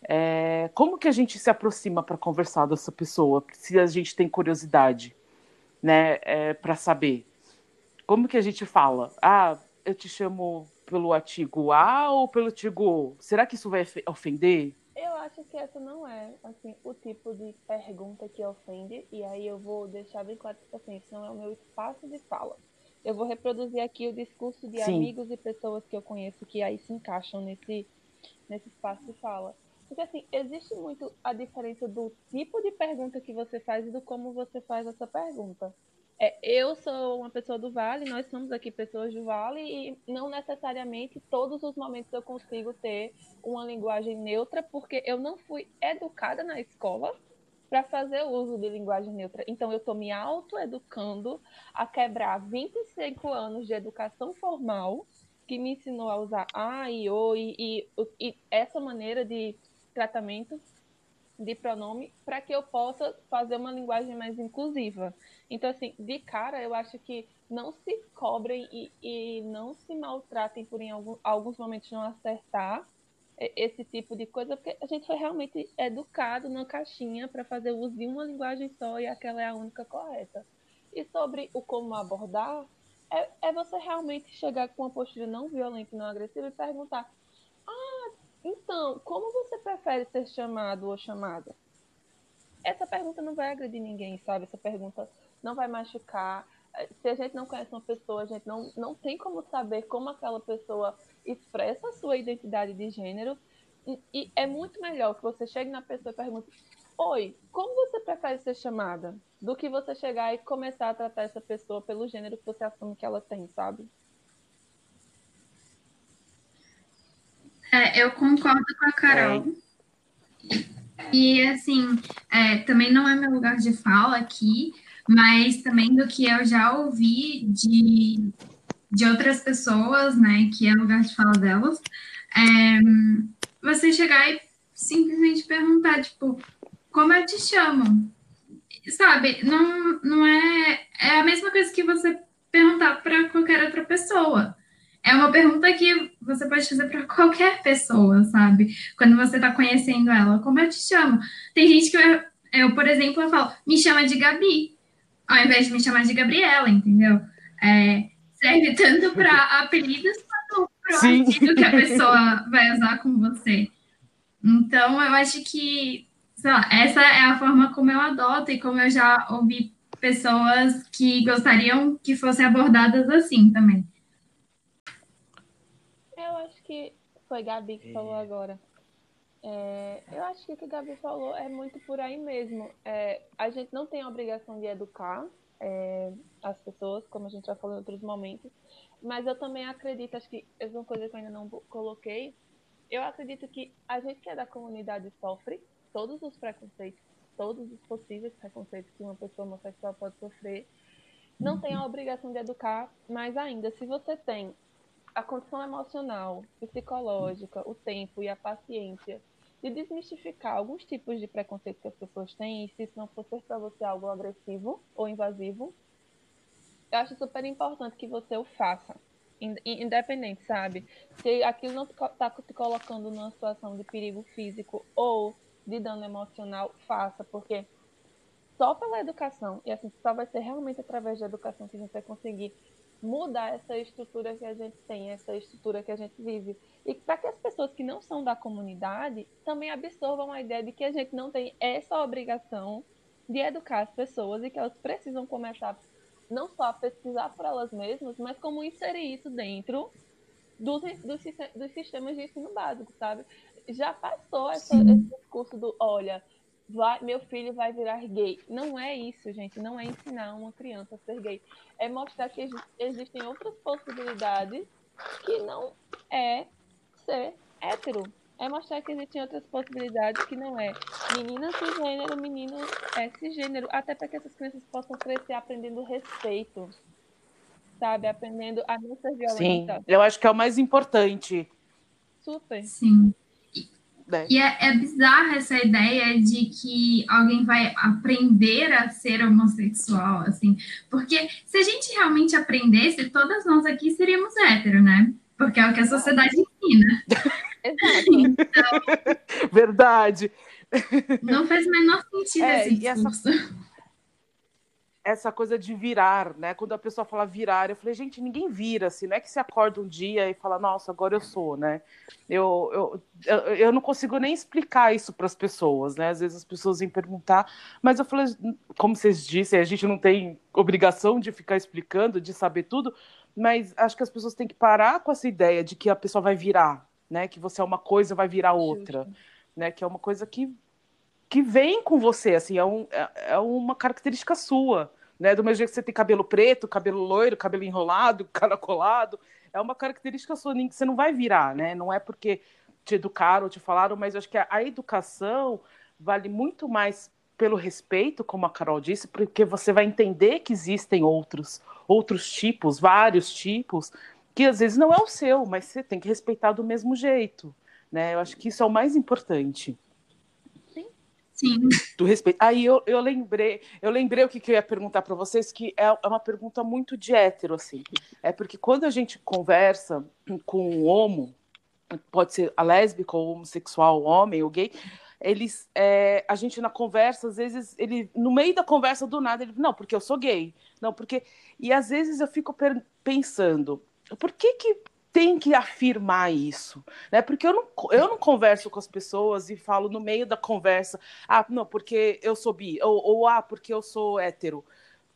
é, como que a gente se aproxima para conversar dessa pessoa, se a gente tem curiosidade, né, é, para saber? Como que a gente fala? Ah, eu te chamo pelo artigo A ou pelo artigo O? Será que isso vai ofender? Acho que essa não é, assim, o tipo de pergunta que ofende, e aí eu vou deixar bem claro que, assim, isso não é o meu espaço de fala. Eu vou reproduzir aqui o discurso de Sim. amigos e pessoas que eu conheço que aí se encaixam nesse, nesse espaço de fala. Porque, assim, existe muito a diferença do tipo de pergunta que você faz e do como você faz essa pergunta. É, eu sou uma pessoa do Vale, nós somos aqui pessoas do Vale e não necessariamente todos os momentos eu consigo ter uma linguagem neutra, porque eu não fui educada na escola para fazer uso de linguagem neutra. Então eu estou me autoeducando a quebrar 25 anos de educação formal que me ensinou a usar a e o e, e, e essa maneira de tratamento de pronome para que eu possa fazer uma linguagem mais inclusiva. Então, assim, de cara, eu acho que não se cobrem e, e não se maltratem por em algum, alguns momentos não acertar esse tipo de coisa, porque a gente foi realmente educado na caixinha para fazer uso de uma linguagem só e aquela é a única correta. E sobre o como abordar, é, é você realmente chegar com uma postura não violenta e não agressiva e perguntar: Ah, então, como você prefere ser chamado ou chamada? Essa pergunta não vai agredir ninguém, sabe? Essa pergunta não vai machucar. Se a gente não conhece uma pessoa, a gente não, não tem como saber como aquela pessoa expressa a sua identidade de gênero. E, e é muito melhor que você chegue na pessoa e pergunte: Oi, como você prefere ser chamada? Do que você chegar e começar a tratar essa pessoa pelo gênero que você assume que ela tem, sabe? É, eu concordo com a Carol. É. E, assim, é, também não é meu lugar de fala aqui, mas também do que eu já ouvi de, de outras pessoas, né, que é lugar de fala delas, é, você chegar e simplesmente perguntar, tipo, como eu te chamo? Sabe, não, não é. É a mesma coisa que você perguntar para qualquer outra pessoa é uma pergunta que você pode fazer para qualquer pessoa, sabe? Quando você está conhecendo ela, como eu te chamo? Tem gente que eu, eu, por exemplo, eu falo, me chama de Gabi, ao invés de me chamar de Gabriela, entendeu? É, serve tanto para apelidos quanto para o artigo que a pessoa vai usar com você. Então, eu acho que, sei lá, essa é a forma como eu adoto e como eu já ouvi pessoas que gostariam que fossem abordadas assim também que foi Gabi que é. falou agora. É, eu acho que o que a Gabi falou é muito por aí mesmo. É, a gente não tem a obrigação de educar é, as pessoas, como a gente já falou em outros momentos, mas eu também acredito, acho que é uma coisa que eu ainda não coloquei, eu acredito que a gente que é da comunidade sofre todos os preconceitos, todos os possíveis preconceitos que uma pessoa homossexual pode sofrer, não tem a obrigação de educar, mas ainda, se você tem a condição emocional, psicológica, o tempo e a paciência de desmistificar alguns tipos de preconceito que as pessoas têm, e se isso não for ser para você algo agressivo ou invasivo, eu acho super importante que você o faça, independente, sabe? Se aquilo não está te colocando numa situação de perigo físico ou de dano emocional, faça, porque só pela educação. E assim, só vai ser realmente através da educação que a gente vai conseguir mudar essa estrutura que a gente tem, essa estrutura que a gente vive. E para que as pessoas que não são da comunidade também absorvam a ideia de que a gente não tem essa obrigação de educar as pessoas e que elas precisam começar não só a pesquisar por elas mesmas, mas como inserir isso dentro dos, dos, dos sistemas de ensino básico, sabe? Já passou essa, esse discurso do, olha, vai, meu filho vai virar gay. Não é isso, gente. Não é ensinar uma criança a ser gay. É mostrar que existem outras possibilidades que não é ser hétero. É mostrar que existem outras possibilidades que não é menina cisgênero, menino cisgênero. Até para que essas crianças possam crescer aprendendo respeito. Sabe? Aprendendo a não ser violenta. Sim, eu acho que é o mais importante. Super. Sim. Né? E é, é bizarra essa ideia de que alguém vai aprender a ser homossexual, assim, porque se a gente realmente aprendesse, todas nós aqui seríamos hétero, né? Porque é o que a sociedade ensina. (laughs) Então, Verdade. Não faz o menor sentido é, esse discurso. Essa essa coisa de virar, né? Quando a pessoa fala virar, eu falei, gente, ninguém vira, assim, não é que você acorda um dia e fala, nossa, agora eu sou, né? Eu, eu, eu, não consigo nem explicar isso para as pessoas, né? Às vezes as pessoas vêm perguntar, mas eu falei, como vocês disseram, a gente não tem obrigação de ficar explicando, de saber tudo, mas acho que as pessoas têm que parar com essa ideia de que a pessoa vai virar, né? Que você é uma coisa, vai virar outra, né? Que é uma coisa que que vem com você, assim, é, um, é, é uma característica sua, né? Do mesmo jeito que você tem cabelo preto, cabelo loiro, cabelo enrolado, (laughs) caracolado, é uma característica sua que você não vai virar, né? Não é porque te educaram, te falaram, mas eu acho que a, a educação vale muito mais pelo respeito, como a Carol disse, porque você vai entender que existem outros, outros tipos, vários tipos, que às vezes não é o seu, mas você tem que respeitar do mesmo jeito, né? Eu acho que isso é o mais importante. Sim. Do respeito. Aí eu, eu lembrei, eu lembrei o que, que eu ia perguntar para vocês, que é, é uma pergunta muito de hétero, assim. É porque quando a gente conversa com um homo, pode ser a lésbica ou homossexual, homem ou gay, eles, é, a gente na conversa, às vezes, ele, no meio da conversa, do nada, ele, não, porque eu sou gay, não, porque, e às vezes eu fico pensando, por que que tem que afirmar isso, né? Porque eu não, eu não converso com as pessoas e falo no meio da conversa, ah, não, porque eu sou bi, ou, ou ah, porque eu sou hétero,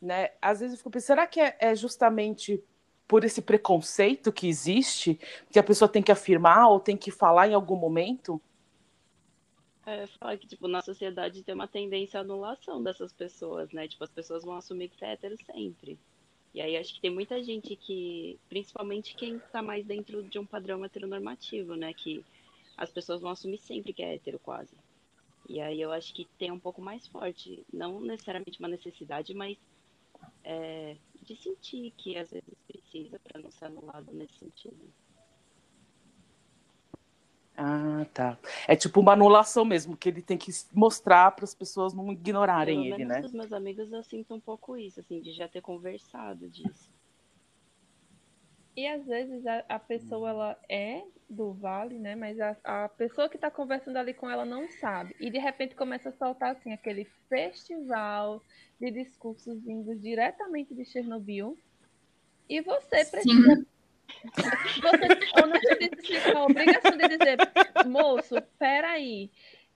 né? Às vezes eu fico pensando, será que é, é justamente por esse preconceito que existe, que a pessoa tem que afirmar ou tem que falar em algum momento? É, falar que, tipo, na sociedade tem uma tendência à anulação dessas pessoas, né? Tipo, as pessoas vão assumir que você é hétero sempre. E aí acho que tem muita gente que, principalmente quem está mais dentro de um padrão heteronormativo, né? Que as pessoas vão assumir sempre que é hétero, quase. E aí eu acho que tem um pouco mais forte, não necessariamente uma necessidade, mas é, de sentir que às vezes precisa para não ser anulado nesse sentido. Ah, tá. É tipo uma anulação mesmo, que ele tem que mostrar para as pessoas não ignorarem Pelo ele, né? Dos meus amigos eu sinto um pouco isso, assim, de já ter conversado disso. E às vezes a, a pessoa ela é do vale, né? Mas a, a pessoa que está conversando ali com ela não sabe. E de repente começa a soltar assim aquele festival de discursos vindos diretamente de Chernobyl. E você precisa Sim você, não precisa a obrigação de dizer, moço, peraí,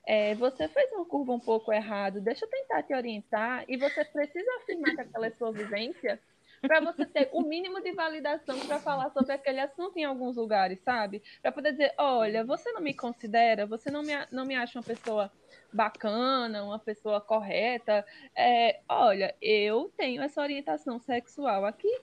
é, você fez uma curva um pouco errado, deixa eu tentar te orientar, e você precisa afirmar que aquela é sua vivência para você ter o mínimo de validação para falar sobre aquele assunto em alguns lugares, sabe? Para poder dizer, olha, você não me considera, você não me, não me acha uma pessoa bacana, uma pessoa correta. É, olha, eu tenho essa orientação sexual aqui,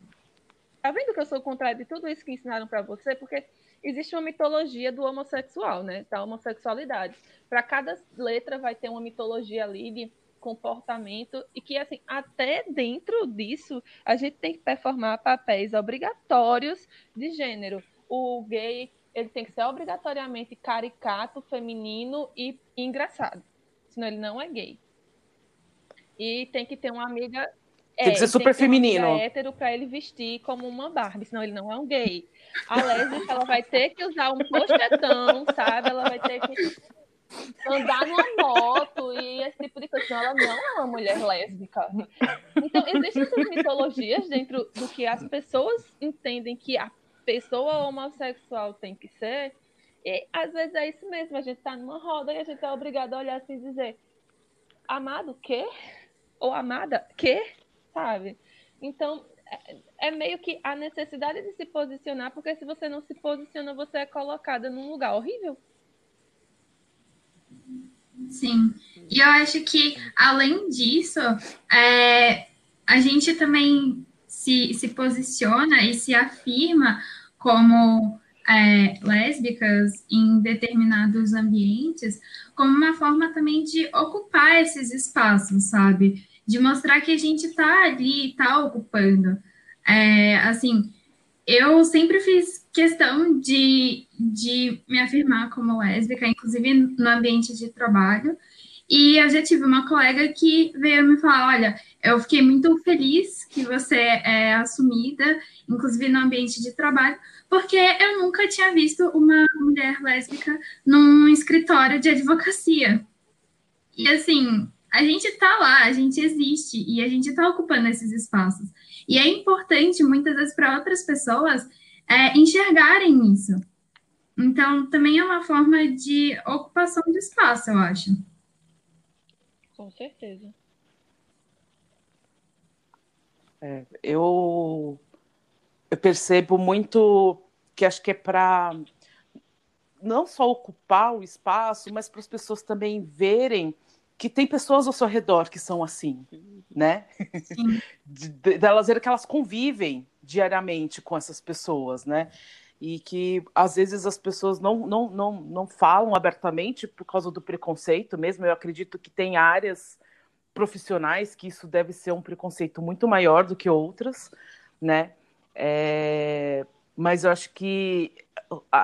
Tá vendo que eu sou contrário de tudo isso que ensinaram para você? Porque existe uma mitologia do homossexual, né? Da homossexualidade. Para cada letra vai ter uma mitologia ali de comportamento e que assim até dentro disso a gente tem que performar papéis obrigatórios de gênero. O gay ele tem que ser obrigatoriamente caricato, feminino e engraçado, senão ele não é gay. E tem que ter uma amiga tem que ser é, super feminino. É hétero pra ele vestir como uma Barbie, senão ele não é um gay. A lésbica, ela vai ter que usar um postetão, sabe? Ela vai ter que andar numa moto e esse tipo de coisa. então ela não é uma mulher lésbica. Então, existem essas mitologias dentro do que as pessoas entendem que a pessoa homossexual tem que ser. E às vezes é isso mesmo, a gente tá numa roda e a gente é obrigado a olhar assim e dizer: amado, quê? Ou amada, quê? Sabe? Então, é, é meio que a necessidade de se posicionar, porque se você não se posiciona, você é colocada num lugar horrível. Sim. E eu acho que, além disso, é, a gente também se, se posiciona e se afirma como é, lésbicas em determinados ambientes como uma forma também de ocupar esses espaços, sabe? De mostrar que a gente está ali, está ocupando. É, assim, eu sempre fiz questão de, de me afirmar como lésbica, inclusive no ambiente de trabalho. E eu já tive uma colega que veio me falar: olha, eu fiquei muito feliz que você é assumida, inclusive no ambiente de trabalho, porque eu nunca tinha visto uma mulher lésbica num escritório de advocacia. E assim, a gente está lá, a gente existe e a gente está ocupando esses espaços. E é importante, muitas vezes, para outras pessoas é, enxergarem isso. Então, também é uma forma de ocupação de espaço, eu acho. Com certeza. É, eu, eu percebo muito que acho que é para não só ocupar o espaço, mas para as pessoas também verem que tem pessoas ao seu redor que são assim, né? Delas (laughs) de, de, que elas convivem diariamente com essas pessoas, né? E que às vezes as pessoas não, não, não, não falam abertamente por causa do preconceito mesmo. Eu acredito que tem áreas profissionais que isso deve ser um preconceito muito maior do que outras, né? É, mas eu acho que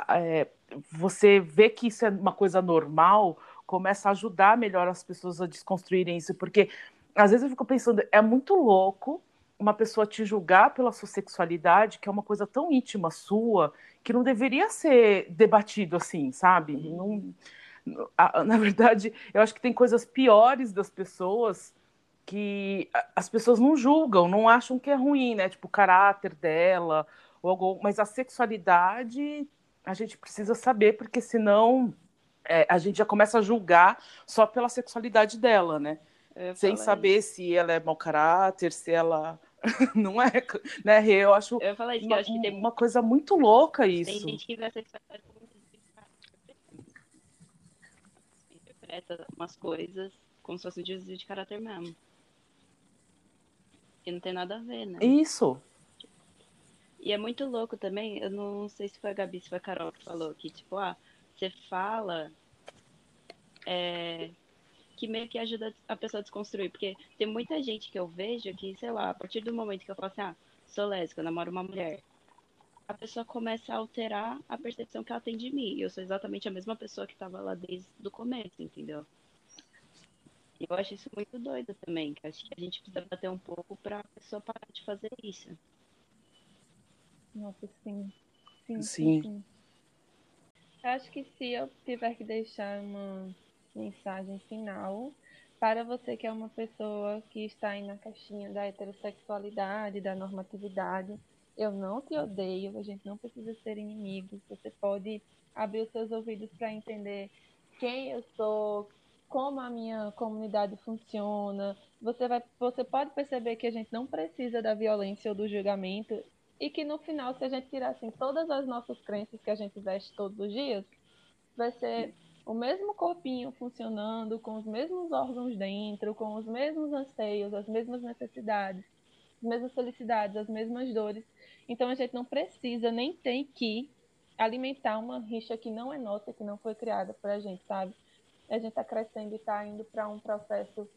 é, você vê que isso é uma coisa normal, começa a ajudar melhor as pessoas a desconstruírem isso, porque às vezes eu fico pensando, é muito louco uma pessoa te julgar pela sua sexualidade, que é uma coisa tão íntima sua, que não deveria ser debatido assim, sabe? Não, na verdade, eu acho que tem coisas piores das pessoas que as pessoas não julgam, não acham que é ruim, né? Tipo, o caráter dela, ou algo, mas a sexualidade a gente precisa saber, porque senão é, a gente já começa a julgar só pela sexualidade dela, né? Sem saber isso. se ela é mau caráter, se ela (laughs) não é, né? Eu acho, eu falei uma, eu acho que tem uma coisa muito louca isso. Tem gente que vê a sexualidade como interpreta umas coisas como se fosse um desvio de caráter mesmo. Que não tem nada a ver, né? Isso. E é muito louco também, eu não sei se foi a Gabi, se foi a Carol que falou, que tipo, ah, você fala é, que meio que ajuda a pessoa a desconstruir, porque tem muita gente que eu vejo que, sei lá, a partir do momento que eu falo assim, ah, sou lésbica, namoro uma mulher, a pessoa começa a alterar a percepção que ela tem de mim. Eu sou exatamente a mesma pessoa que estava lá desde o começo, entendeu? E eu acho isso muito doido também, que acho que a gente precisa bater um pouco para a pessoa parar de fazer isso. Nossa, sim. Sim, sim. sim. Acho que se eu tiver que deixar uma mensagem final para você que é uma pessoa que está aí na caixinha da heterossexualidade, da normatividade, eu não te odeio, a gente não precisa ser inimigos. Você pode abrir os seus ouvidos para entender quem eu sou, como a minha comunidade funciona. Você, vai, você pode perceber que a gente não precisa da violência ou do julgamento e que no final, se a gente tirar assim, todas as nossas crenças que a gente veste todos os dias, vai ser o mesmo corpinho funcionando, com os mesmos órgãos dentro, com os mesmos anseios, as mesmas necessidades, as mesmas felicidades, as mesmas dores. Então a gente não precisa nem tem que alimentar uma rixa que não é nossa, que não foi criada para a gente, sabe? A gente está crescendo e está indo para um processo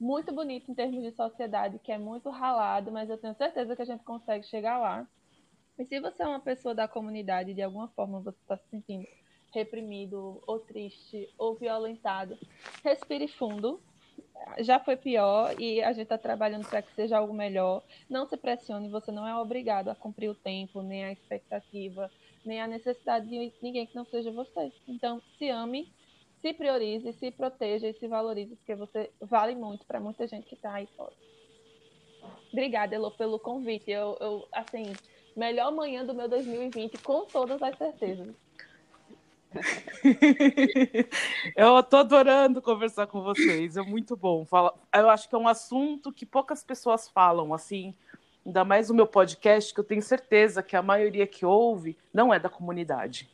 muito bonito em termos de sociedade, que é muito ralado, mas eu tenho certeza que a gente consegue chegar lá. E se você é uma pessoa da comunidade, de alguma forma você está se sentindo reprimido, ou triste, ou violentado, respire fundo. Já foi pior e a gente está trabalhando para que seja algo melhor. Não se pressione, você não é obrigado a cumprir o tempo, nem a expectativa, nem a necessidade de ninguém que não seja você. Então, se ame, se priorize, se proteja e se valorize, porque você vale muito para muita gente que está aí fora. Obrigada, Elo, pelo convite. Eu, eu, assim, melhor manhã do meu 2020, com todas as certezas. (laughs) eu tô adorando conversar com vocês, é muito bom. Eu acho que é um assunto que poucas pessoas falam, assim, ainda mais no meu podcast, que eu tenho certeza que a maioria que ouve não é da comunidade.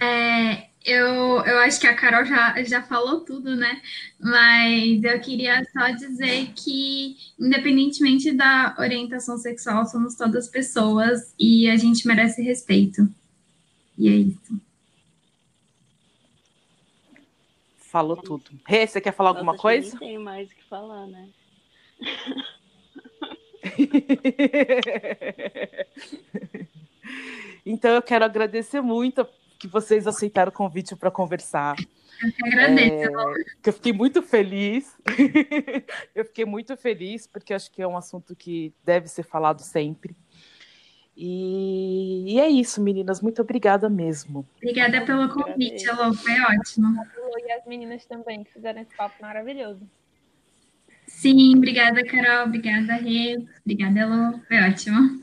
É, eu, eu acho que a Carol já, já falou tudo, né? Mas eu queria só dizer que, independentemente da orientação sexual, somos todas pessoas e a gente merece respeito. E é isso. Falou tudo. Rê, você quer falar Nossa, alguma coisa? Não tenho mais o que falar, né? (laughs) então eu quero agradecer muito que vocês aceitaram o convite para conversar. Eu que agradeço. É, eu fiquei muito feliz. (laughs) eu fiquei muito feliz, porque acho que é um assunto que deve ser falado sempre. E, e é isso, meninas. Muito obrigada mesmo. Obrigada pelo convite, Alô. Foi ótimo. E as meninas também, que fizeram esse papo maravilhoso. Sim, obrigada, Carol. Obrigada, Rê. Obrigada, Elô. Foi ótimo.